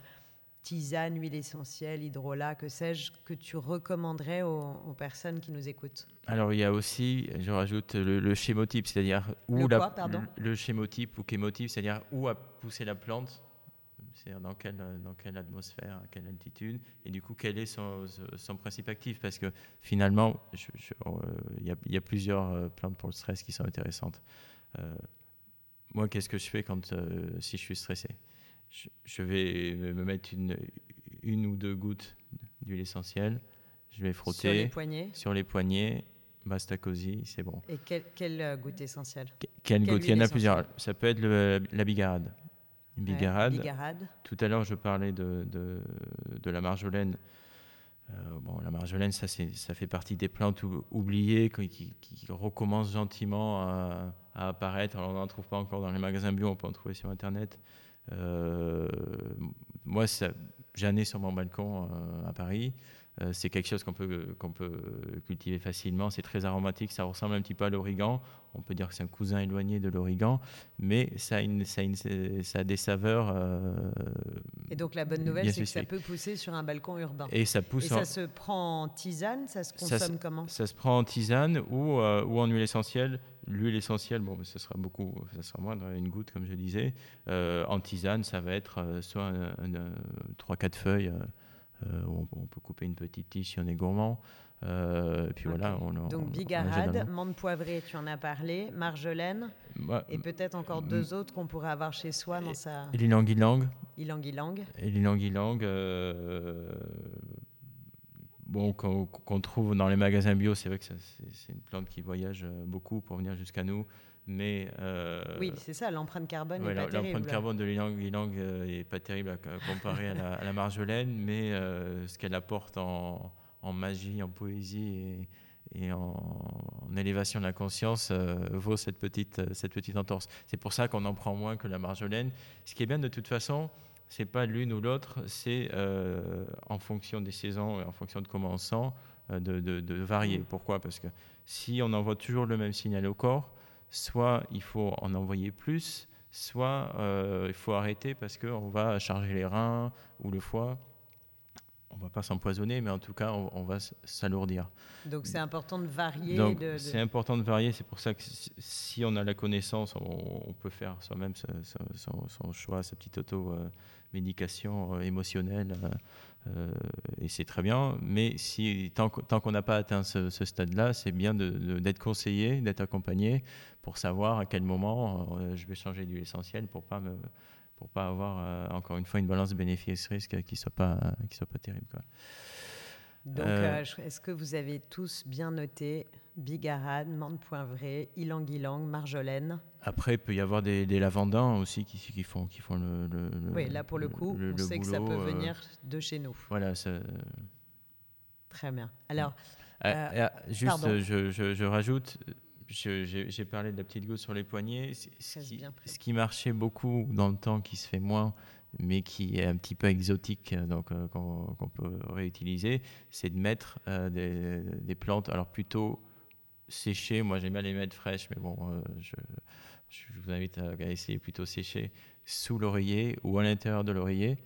tisane, huile essentielle, hydrolat, que sais-je, que tu recommanderais aux, personnes qui nous écoutent Alors il y a aussi, je rajoute le, schémotype, c'est-à-dire où le, la, le schémotype ou chémotype, c'est-à-dire où a poussé la plante, c'est-à-dire dans quelle, dans quelle atmosphère, à quelle altitude, et du coup quel est son, son principe actif, parce que finalement, euh, il y, a plusieurs euh, plantes pour le stress qui sont intéressantes. Euh, moi, qu'est-ce que je fais quand si je suis stressé? Je, vais me mettre une, une ou deux gouttes d'huile essentielle. Je vais frotter. Sur les poignets Sur les poignets. Basta cosy, c'est bon. Et quelle, euh, goutte essentielle? Quelle, goutte? Il y en a plusieurs. Ça peut être la bigarade. Une bigarade. Tout à l'heure, je parlais de, de, de la marjolaine. Euh, bon, la marjolaine, ça, ça fait partie des plantes oubliées qui, qui, recommencent gentiment à, à apparaître. Alors, on n'en trouve pas encore dans les magasins bio, on peut en trouver sur Internet. Euh, moi, j'en ai sur mon balcon euh, à Paris. Euh, c'est quelque chose qu'on peut, qu'on peut cultiver facilement. C'est très aromatique, ça ressemble un petit peu à l'origan. On peut dire que c'est un cousin éloigné de l'origan, mais ça a, une, ça, ça a des saveurs. et donc la bonne nouvelle, c'est que ça peut pousser sur un balcon urbain. Et ça pousse. Et ça se prend en tisane, ça se consomme comment? Ça se prend en tisane ou, ou en huile essentielle. L'huile essentielle, bon, ce sera beaucoup, ça sera moins, une goutte, comme je disais. Euh, en tisane, ça va être euh, soit 3-4 feuilles, euh, on, peut couper une petite tige si on est gourmand. puis voilà, on, Donc bigarade, menthe poivrée, tu en as parlé, marjolaine, et peut-être encore deux autres qu'on pourrait avoir chez soi dans sa. L'ilang-ilang. Ilang-ilang. Et l'ilang-ilang bon, qu'on trouve dans les magasins bio, c'est vrai que c'est une plante qui voyage euh, beaucoup pour venir jusqu'à nous. Mais euh, oui, c'est ça, l'empreinte carbone terrible. L'empreinte carbone de l'ilang n'est euh, pas terrible comparée à, la, marjolaine, mais ce qu'elle apporte en, magie, en poésie et, en, élévation de la conscience vaut cette petite, cette petite entorse. C'est pour ça qu'on en prend moins que la marjolaine. Ce qui est bien de toute façon, c'est pas l'une ou l'autre, c'est euh, en fonction des saisons et en fonction de comment on sent, euh, de, varier. Pourquoi? Parce que si on envoie toujours le même signal au corps, soit il faut en envoyer plus, soit euh, il faut arrêter parce qu'on va charger les reins ou le foie on va pas s'empoisonner, mais en tout cas, on, va s'alourdir. Donc c'est important de varier. c'est important de varier. C'est pour ça que si on a la connaissance, on, peut faire soi-même son, choix, sa petite auto-médication euh, émotionnelle, euh, euh, et c'est très bien. Mais si tant, qu'on n'a pas atteint ce, stade-là, c'est bien d'être conseillé, d'être accompagné pour savoir à quel moment je vais changer d'huile essentielle pour pas pour pas avoir euh, encore une fois une balance bénéfice-risque qui soit pas qui soit pas terrible. Donc, est-ce que vous avez tous bien noté bigarade, menthe poivrée, ylang-ylang, marjolaine? Après, il peut y avoir des, lavandins aussi qui, qui, font, qui font le, Oui, là pour le coup, on sait que ça peut venir de chez nous. Voilà. Ça... Très bien. Alors. juste, je, je, je, rajoute, j'ai parlé de la petite goutte sur les poignets. Ce qui, ce qui, marchait beaucoup dans le temps, qui se fait moins, mais qui est un petit peu exotique, donc euh, qu'on peut réutiliser, c'est de mettre euh, des, plantes, alors plutôt séchées. Moi, j'aime bien les mettre fraîches, mais bon, euh, je, vous invite à, essayer plutôt séchées sous l'oreiller ou à l'intérieur de l'oreiller.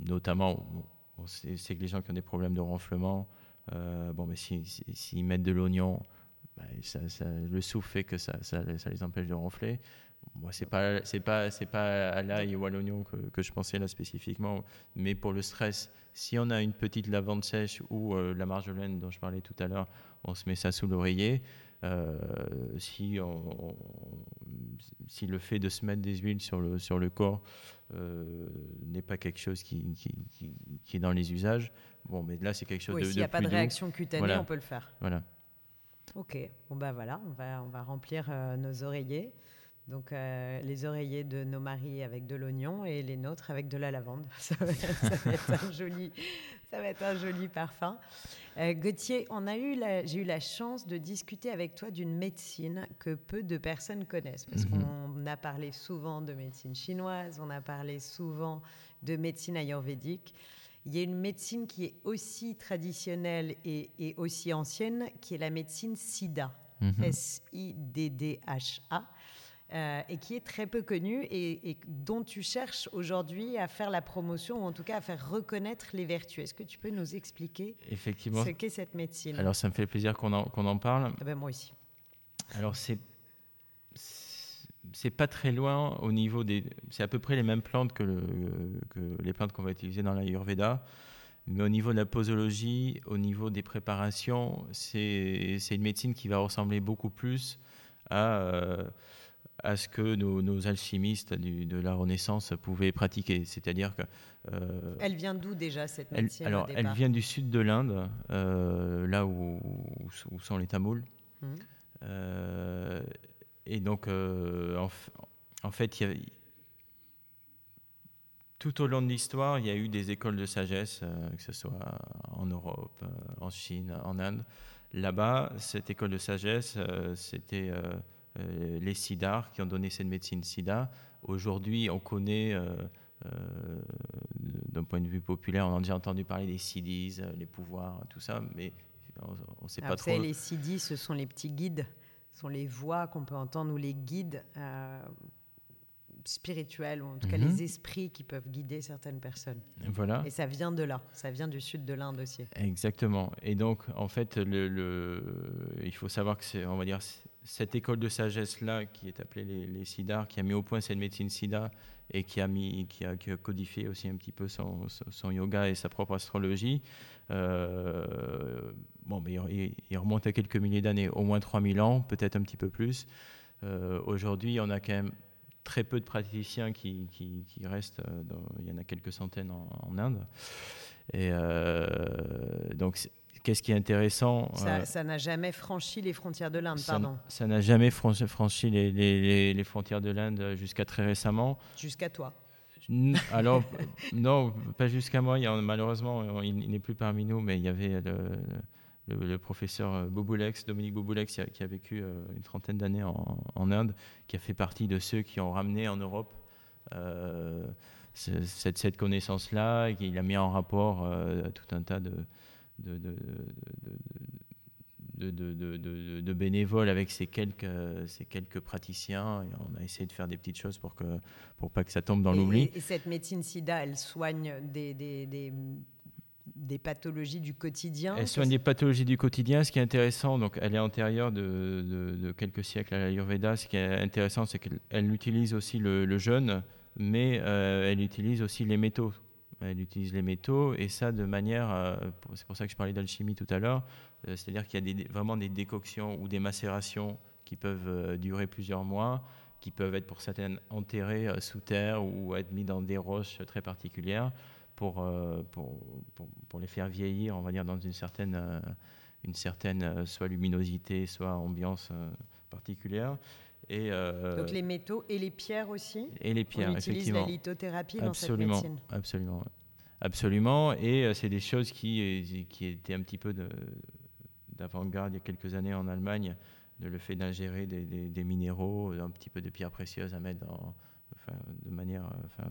notamment, c'est que les gens qui ont des problèmes de ronflement, euh, bon, mais s'ils si, mettent de l'oignon, bah, le souffle fait que ça, ça, les empêche de ronfler. Moi, c'est pas c'est pas c'est pas à l'ail ou à l'oignon que, que, je pensais là spécifiquement, mais pour le stress, si on a une petite lavande sèche ou euh, la marjolaine dont je parlais tout à l'heure, on se met ça sous l'oreiller. Euh, si, on, si le fait de se mettre des huiles sur le, sur le corps n'est pas quelque chose qui, qui, qui, est dans les usages, Bon, mais là, c'est quelque chose oui, de. S'il n'y a pas de réaction cutanée, on peut le faire. Voilà. Ok. Bon, ben voilà, on va, on va remplir euh, nos oreillers. Donc, euh, les oreillers de nos maris avec de l'oignon et les nôtres avec de la lavande. Ça va, être, un joli, ça va être un joli parfum. Euh, Gauthier, on a eu j'ai eu la chance de discuter avec toi d'une médecine que peu de personnes connaissent. Parce mhm. qu'on a parlé souvent de médecine chinoise, on a parlé souvent de médecine ayurvédique il y a une médecine qui est aussi traditionnelle et, aussi ancienne, qui est la médecine SIDA, mhm. S-I-D-D-H-A, euh, et qui est très peu connue et, dont tu cherches aujourd'hui à faire la promotion, ou en tout cas à faire reconnaître les vertus. Est-ce que tu peux nous expliquer Effectivement. ce qu'est cette médecine? Alors ça me fait plaisir qu'on en, en, parle. Eh ben, moi aussi. Alors c'est c'est pas très loin au niveau des. C'est à peu près les mêmes plantes que, le, que les plantes qu'on va utiliser dans l'Ayurveda. Mais au niveau de la posologie, au niveau des préparations, c'est une médecine qui va ressembler beaucoup plus à, euh, à ce que nos, nos alchimistes du, de la Renaissance pouvaient pratiquer. C'est-à-dire que. Euh, elle vient d'où déjà cette médecine elle, Alors, elle vient du sud de l'Inde, euh, là où, où, sont les Tamouls. Hum. Et donc, euh, en, fait, tout au long de l'histoire, il y a eu des écoles de sagesse, euh, que ce soit en Europe, euh, en Chine, en Inde. Là-bas, cette école de sagesse, c'était les Siddhars qui ont donné cette médecine Siddha. Aujourd'hui, on connaît, d'un point de vue populaire, on a déjà entendu parler des Siddhis, les pouvoirs, tout ça, mais on ne sait pas trop. Les Siddhis, ce sont les petits guides sont les voix qu'on peut entendre ou les guides euh, spirituels, ou en tout cas les mhm. esprits qui peuvent guider certaines personnes. Voilà. Et ça vient de là, ça vient du sud de l'Inde aussi. Exactement. Et donc, en fait, le, il faut savoir que c'est, on va dire, cette école de sagesse-là, qui est appelée les, les Siddhars, qui a mis au point cette médecine Siddha et qui a, codifié aussi un petit peu son, yoga et sa propre astrologie, euh, bon, mais il, remonte à quelques milliers d'années, au moins 3000 ans, peut-être un petit peu plus. Euh, aujourd'hui, on a quand même très peu de praticiens qui, restent, euh, il y en a quelques centaines en, Inde. Et donc, qu'est-ce qui est intéressant Ça n'a jamais franchi les frontières de l'Inde, pardon. Ça n'a jamais franchi les, les, les, frontières de l'Inde jusqu'à très récemment. Jusqu'à toi alors, non, pas jusqu'à moi. malheureusement, il, n'est plus parmi nous, mais il y avait le, professeur Bouboulex, Dominique Bouboulex, qui a, vécu euh, une trentaine d'années en, Inde, qui a fait partie de ceux qui ont ramené en Europe euh, cette, cette connaissance-là, et il a mis en rapport euh, tout un tas de, de, de, de, bénévoles avec ces quelques, ces quelques praticiens. Et on a essayé de faire des petites choses pour, que, pour pas que ça tombe dans l'oubli. Et, cette médecine SIDA, elle soigne des, des, des, des pathologies du quotidien Elle soigne des pathologies du quotidien. Ce qui est intéressant, donc elle est antérieure de, quelques siècles à l'Ayurveda. Ce qui est intéressant, c'est qu'elle utilise aussi le, jeûne, mais euh, elle utilise aussi les métaux elle utilise les métaux et ça de manière, euh, c'est pour ça que je parlais d'alchimie tout à l'heure, euh, c'est-à-dire qu'il y a vraiment des décoctions ou des macérations qui peuvent euh, durer plusieurs mois, qui peuvent être pour certaines enterrées sous terre ou être mis dans des roches très particulières pour, pour, pour, les faire vieillir, on va dire, dans une certaine, une certaine soit luminosité, soit ambiance particulière. Et Donc les métaux et les pierres aussi Et les pierres, On utilise la lithothérapie dans cette médecine Absolument, absolument. Et c'est des choses qui, qui étaient un petit peu d'avant-garde il y a quelques années en Allemagne, de le fait d'ingérer des, des, minéraux, un petit peu de pierres précieuses à mettre dans, de manière, enfin,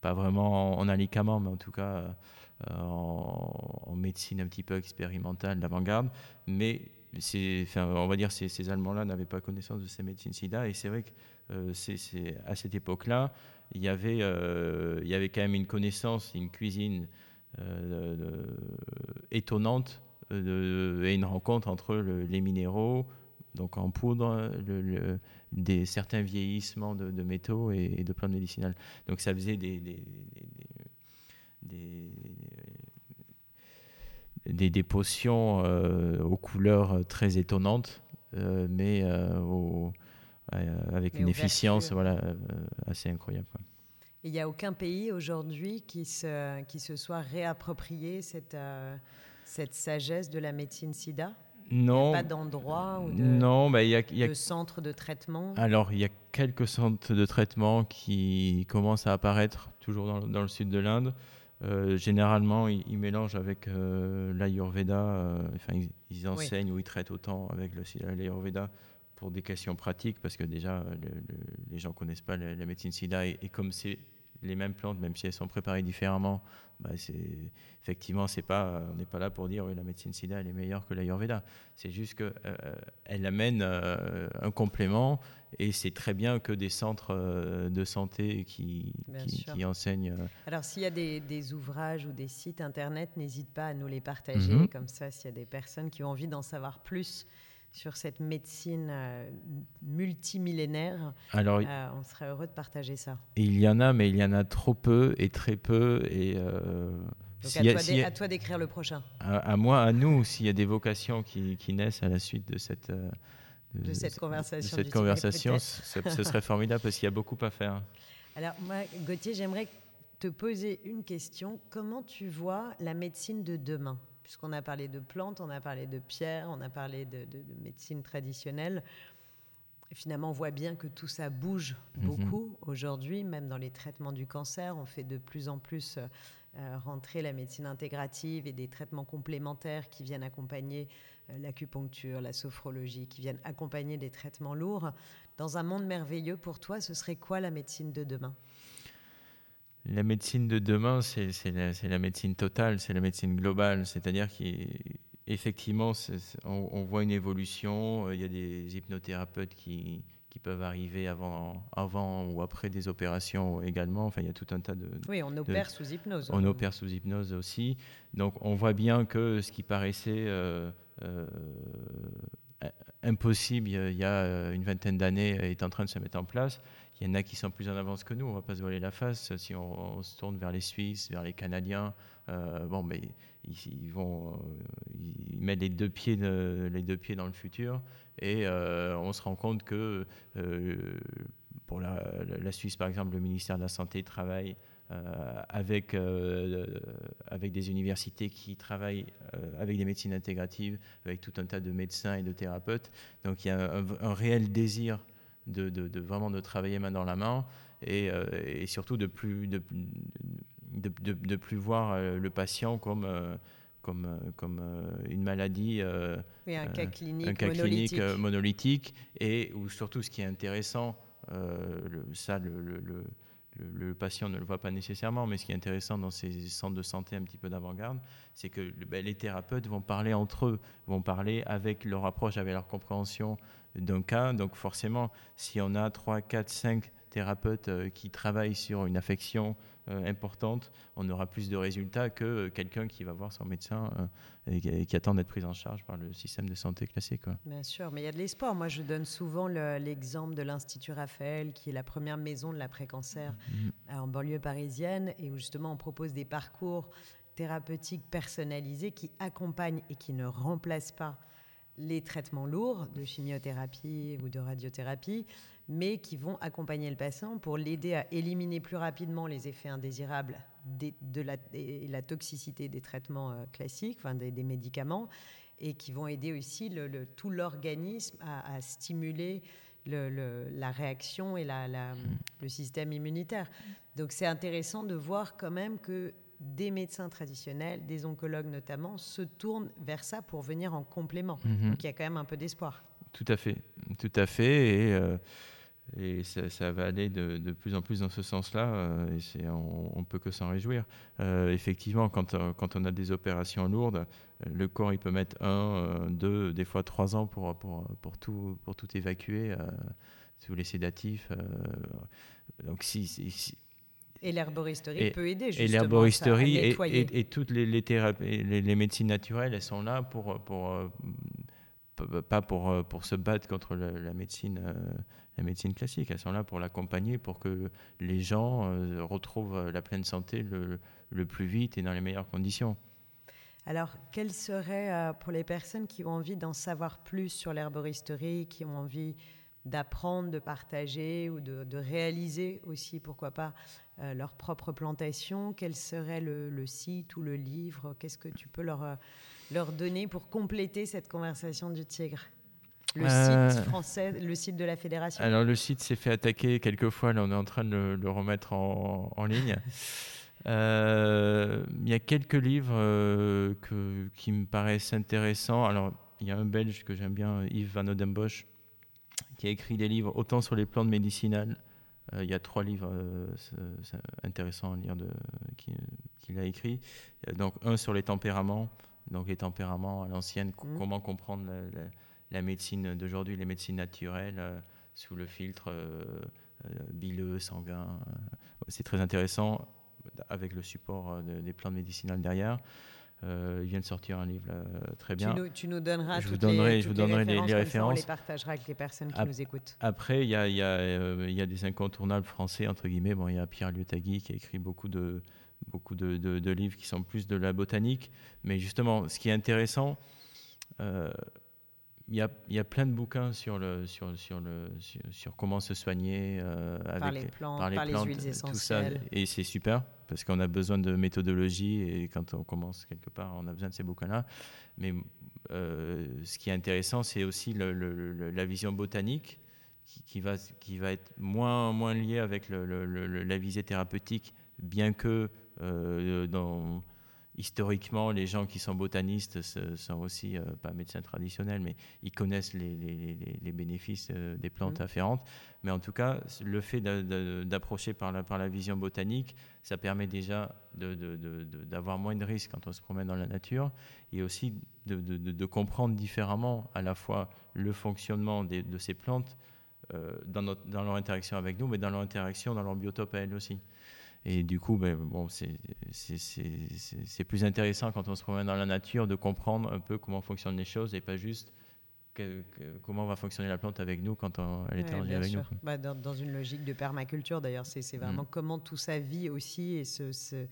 pas vraiment en, alicament, mais en tout cas euh, en, médecine un petit peu expérimentale d'avant-garde. Mais on va dire ces, ces Allemands-là n'avaient pas connaissance de ces médecines SIDA, et c'est vrai que euh, cette époque-là, il y avait, euh, il y avait quand même une connaissance, une cuisine étonnante et une rencontre entre les minéraux, donc en poudre, des, certains vieillissements de, métaux et, de plantes médicinales. Donc ça faisait des, potions euh, aux couleurs très étonnantes, euh, mais euh, avec une efficience voilà, assez incroyable. Il n'y a aucun pays aujourd'hui qui se, qui se soit réapproprié cette, cette sagesse de la médecine SIDA? Non. pas d'endroit ou de, non, bah, y a, de centre de traitement? Alors, il y a quelques centres de traitement qui commencent à apparaître, toujours dans, dans le sud de l'Inde. Euh, généralement, ils, mélangent avec euh, l'Ayurveda. Euh, enfin, ils, enseignent ou ils traitent autant avec l'Ayurveda pour des questions pratiques, parce que déjà, les gens ne connaissent pas la, médecine SIDA. Et, et comme c'est les mêmes plantes, même si elles sont préparées différemment, bah c'est effectivement, c'est pas, on n'est pas là pour dire oui, la médecine SIDA elle est meilleure que l'Ayurveda. C'est juste qu'elle euh, amène euh, un complément et c'est très bien que des centres euh, de santé qui, qui, enseignent. Alors s'il y a des, ouvrages ou des sites internet, n'hésite pas à nous les partager. Mhm. Comme ça, s'il y a des personnes qui ont envie d'en savoir plus sur cette médecine euh, multimillénaire. Alors, euh, on serait heureux de partager ça. Il y en a, mais il y en a trop peu et très peu. Et, euh, Donc à, toi d'écrire le prochain. À, moi, à nous, s'il y a des vocations qui, naissent à la suite de cette, de, cette conversation, cette conversation ce serait formidable parce qu'il y a beaucoup à faire. Alors moi, Gauthier, j'aimerais te poser une question. Comment tu vois la médecine de demain? Puisqu'on a parlé de plantes, on a parlé de pierres, on a parlé de, médecine traditionnelle. finalement, on voit bien que tout ça bouge mhm. beaucoup aujourd'hui, même dans les traitements du cancer. On fait de plus en plus euh, rentrer la médecine intégrative et des traitements complémentaires qui viennent accompagner euh, l'acupuncture, la sophrologie, qui viennent accompagner des traitements lourds. Dans un monde merveilleux, pour toi, ce serait quoi la médecine de demain? La médecine de demain, c'est la, médecine totale, c'est la médecine globale. C'est-à-dire qu'effectivement, on, voit une évolution. Euh, il y a des hypnothérapeutes qui, peuvent arriver avant, avant ou après des opérations également. Enfin, il y a tout un tas de. Oui, on opère sous hypnose. On opère sous hypnose aussi. Donc, on voit bien que ce qui paraissait euh, euh, impossible il y a une vingtaine d'années est en train de se mettre en place. Il y en a qui sont plus en avance que nous, on va pas se voiler la face. Si on, se tourne vers les Suisses, vers les Canadiens, euh, bon, mais ils, vont, euh, ils mettent les deux pieds, les deux pieds dans le futur, et euh, on se rend compte que pour la, Suisse, par exemple, le ministère de la Santé travaille avec, avec des universités qui travaillent avec des médecines intégratives, avec tout un tas de médecins et de thérapeutes. Donc il y a un réel désir de, de, vraiment de travailler main dans la main et, euh, et surtout de plus, de, de, plus voir euh, le patient comme, euh, comme, comme une maladie, un cas clinique, un cas monolithique. clinique monolithique, et où surtout ce qui est intéressant, le, ça le, le, le, patient ne le voit pas nécessairement, mais ce qui est intéressant dans ces centres de santé un petit peu d'avant-garde, c'est que ben, les thérapeutes vont parler entre eux, vont parler avec leur approche, avec leur compréhension d'un cas. Donc forcément, si on a 3, 4, 5 thérapeutes euh, qui travaillent sur une affection euh, importante, on aura plus de résultats que euh, quelqu'un qui va voir son médecin et, qui attend d'être pris en charge par le système de santé classique. Bien sûr, mais il y a de l'espoir. Moi, je donne souvent l'exemple de l'Institut Raphaël, qui est la première maison de l'après-cancer mm-hmm. en banlieue parisienne, et où justement on propose des parcours thérapeutiques personnalisés qui accompagnent et qui ne remplacent pas les traitements lourds de chimiothérapie ou de radiothérapie, mais qui vont accompagner le patient pour l'aider à éliminer plus rapidement les effets indésirables de la, et la toxicité des traitements euh, classiques, enfin des, médicaments, et qui vont aider aussi tout l'organisme à, stimuler le, la réaction et le système immunitaire. Donc c'est intéressant de voir quand même que des médecins traditionnels, des oncologues notamment, se tournent vers ça pour venir en complément. Mhm. Donc il y a quand même un peu d'espoir. Tout à fait, tout à fait. Et, euh, et ça, va aller de, de, plus en plus dans ce sens-là. Euh, et on ne peut que s'en réjouir. Euh, effectivement, quand, quand, on a des opérations lourdes, le corps il peut mettre un, deux, des fois trois ans pour, pour, pour, tout, pour tout évacuer sous les sédatifs. donc si, si et l'herboristerie peut aider justement. Et l'herboristerie et, et, toutes les, les, thérapies, les, médecines naturelles, elles sont là pour, pour euh, pas pour, euh, pour se battre contre la, médecine, euh, la médecine classique. Elles sont là pour l'accompagner, pour que les gens retrouvent la pleine santé le, le, plus vite et dans les meilleures conditions. Alors, quelles seraient, pour les personnes qui ont envie d'en savoir plus sur l'herboristerie, qui ont envie d'apprendre, de partager ou de, de, réaliser aussi, pourquoi pas, euh, leur propre plantation Quel serait le, site ou le livre Qu'est-ce que tu peux leur, euh, leur donner pour compléter cette conversation du tigre? Le euh, site français, le site de la fédération Alors le site s'est fait attaquer quelques fois, là on est en train de le, remettre en, en ligne. Il y a quelques livres que, qui me paraissent intéressants. Alors il y a un Belge que j'aime bien, Yves Van Odenbosch, qui a écrit des livres autant sur les plantes médicinales il y a trois livres euh, intéressants à lire qu'il a écrit. Donc un sur les tempéraments, donc les tempéraments à l'ancienne, mmh. comment comprendre la, médecine d'aujourd'hui, les médecines naturelles euh, sous le filtre bileux, sanguin. C'est très intéressant avec le support des plantes médicinales derrière. Euh, il vient de sortir un livre euh, très bien. Tu nous, donneras je vous donnerai, les, je vous donnerai les, références. on les partagera avec les personnes qui nous écoutent. Après, il y a, y, a, euh, y a, des incontournables français, entre guillemets. Bon, il y a Pierre Liotagui qui a écrit beaucoup de, beaucoup de, de, livres qui sont plus de la botanique. Mais justement, ce qui est intéressant, il y, a, il y, a, plein de bouquins sur, le, sur, sur, le, sur, comment se soigner euh, par les plantes, par les, huiles essentielles. Tout ça. Et c'est super parce qu'on a besoin de méthodologie et quand on commence quelque part, on a besoin de ces bouquins-là. Mais euh, ce qui est intéressant, c'est aussi le, la vision botanique qui, qui, va, qui va être moins, moins liée avec la visée thérapeutique, bien que euh, dans historiquement, les gens qui sont botanistes sont aussi, euh, pas médecins traditionnels, mais ils connaissent les, les, bénéfices euh, des plantes mmh. afférentes. Mais en tout cas, le fait d'approcher par la, par la vision botanique, ça permet déjà d'avoir moins de risques quand on se promène dans la nature et aussi de, comprendre différemment à la fois le fonctionnement de ces plantes euh, dans, notre, dans leur interaction avec nous, mais dans leur interaction dans leur biotope à elles aussi. Et du coup, ben, bon, c'est plus intéressant quand on se promène dans la nature de comprendre un peu comment fonctionnent les choses et pas juste comment va fonctionner la plante avec nous quand elle est ouais, avec nous. Bah, dans, une logique de permaculture, d'ailleurs, c'est vraiment mm. comment tout ça vit aussi et, se,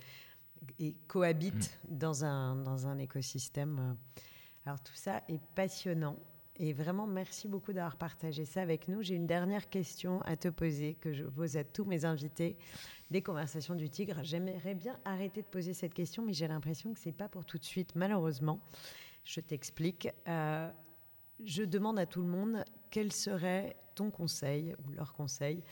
et cohabite mm. dans, un, dans un écosystème. Alors tout ça est passionnant. Et vraiment, merci beaucoup d'avoir partagé ça avec nous. J'ai une dernière question à te poser que je pose à tous mes invités des conversations du tigre. J'aimerais bien arrêter de poser cette question, mais j'ai l'impression que c'est pas pour tout de suite, malheureusement. Je t'explique. Euh, je demande à tout le monde quel serait ton conseil ou leur conseil,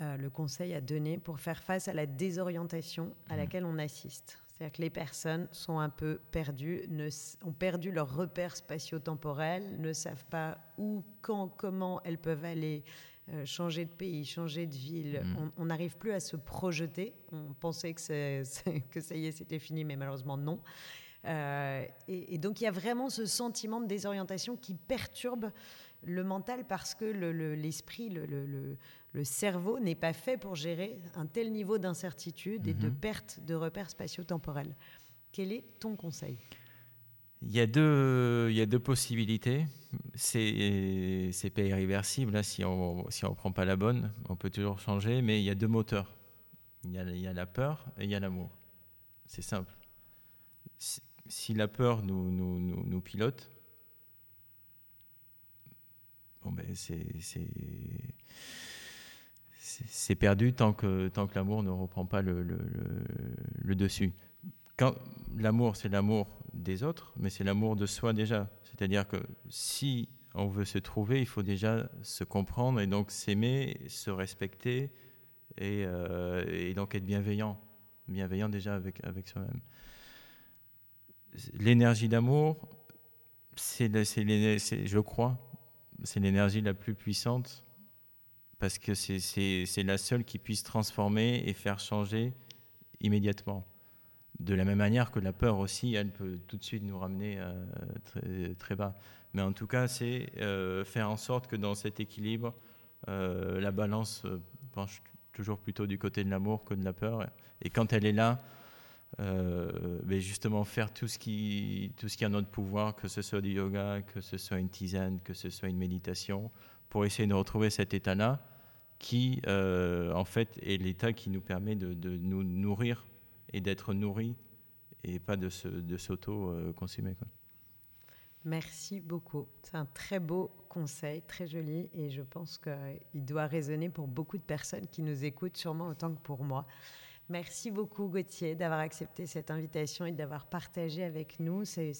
euh, le conseil à donner pour faire face à la désorientation à mmh. laquelle on assiste. C'est-à-dire que les personnes sont un peu perdues, ne, ont perdu leur repère spatio-temporel, ne savent pas où, quand, comment elles peuvent aller euh, changer de pays, changer de ville. Mm. On n'arrive plus à se projeter. On pensait que, que ça y est, c'était fini, mais malheureusement non. Euh, et, donc il y a vraiment ce sentiment de désorientation qui perturbe le mental parce que l'esprit, le, le, le, cerveau n'est pas fait pour gérer un tel niveau d'incertitude et de mm-hmm. perte de repères spatio-temporels. Quel est ton conseil? Il y, a deux, il y a deux possibilités. C'est, c'est pas irréversible. Là, si on si on prend pas la bonne, on peut toujours changer. Mais il y a deux moteurs. Il y a, il y a la peur et il y a l'amour. C'est simple. Si, la peur nous, nous, nous, pilote, c'est perdu tant que, tant que l'amour ne reprend pas le, le, le, dessus. Quand l'amour, c'est l'amour des autres, mais c'est l'amour de soi déjà. C'est-à-dire que si on veut se trouver, il faut déjà se comprendre et donc s'aimer, se respecter et, euh, et, donc être bienveillant, bienveillant déjà avec, avec soi-même. L'énergie d'amour, c'est, je crois, c'est l'énergie la plus puissante parce que c'est la seule qui puisse transformer et faire changer immédiatement. De la même manière que la peur aussi, elle peut tout de suite nous ramener euh, très, bas. Mais en tout cas, c'est euh, faire en sorte que dans cet équilibre, euh, la balance penche toujours plutôt du côté de l'amour que de la peur. Et quand elle est là, mais justement faire tout ce, qui, tout ce qui est en notre pouvoir, que ce soit du yoga, que ce soit une tisane, que ce soit une méditation, pour essayer de retrouver cet état-là qui, euh, en fait, est l'état qui nous permet de, nous nourrir et d'être nourris et pas de, de s'auto-consumer. Merci beaucoup. C'est un très beau conseil, très joli, et je pense qu'il doit résonner pour beaucoup de personnes qui nous écoutent, sûrement autant que pour moi. Merci beaucoup Gauthier d'avoir accepté cette invitation et d'avoir partagé avec nous ces,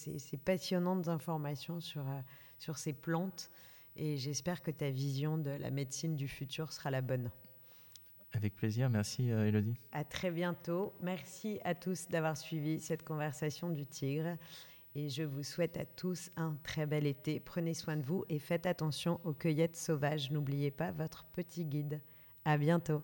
passionnantes informations sur, euh, sur ces plantes et j'espère que ta vision de la médecine du futur sera la bonne. Avec plaisir, merci euh, Elodie. À très bientôt. Merci à tous d'avoir suivi cette conversation du tigre. Et je vous souhaite à tous un très bel été. Prenez soin de vous et faites attention aux cueillettes sauvages. N'oubliez pas votre petit guide. À bientôt.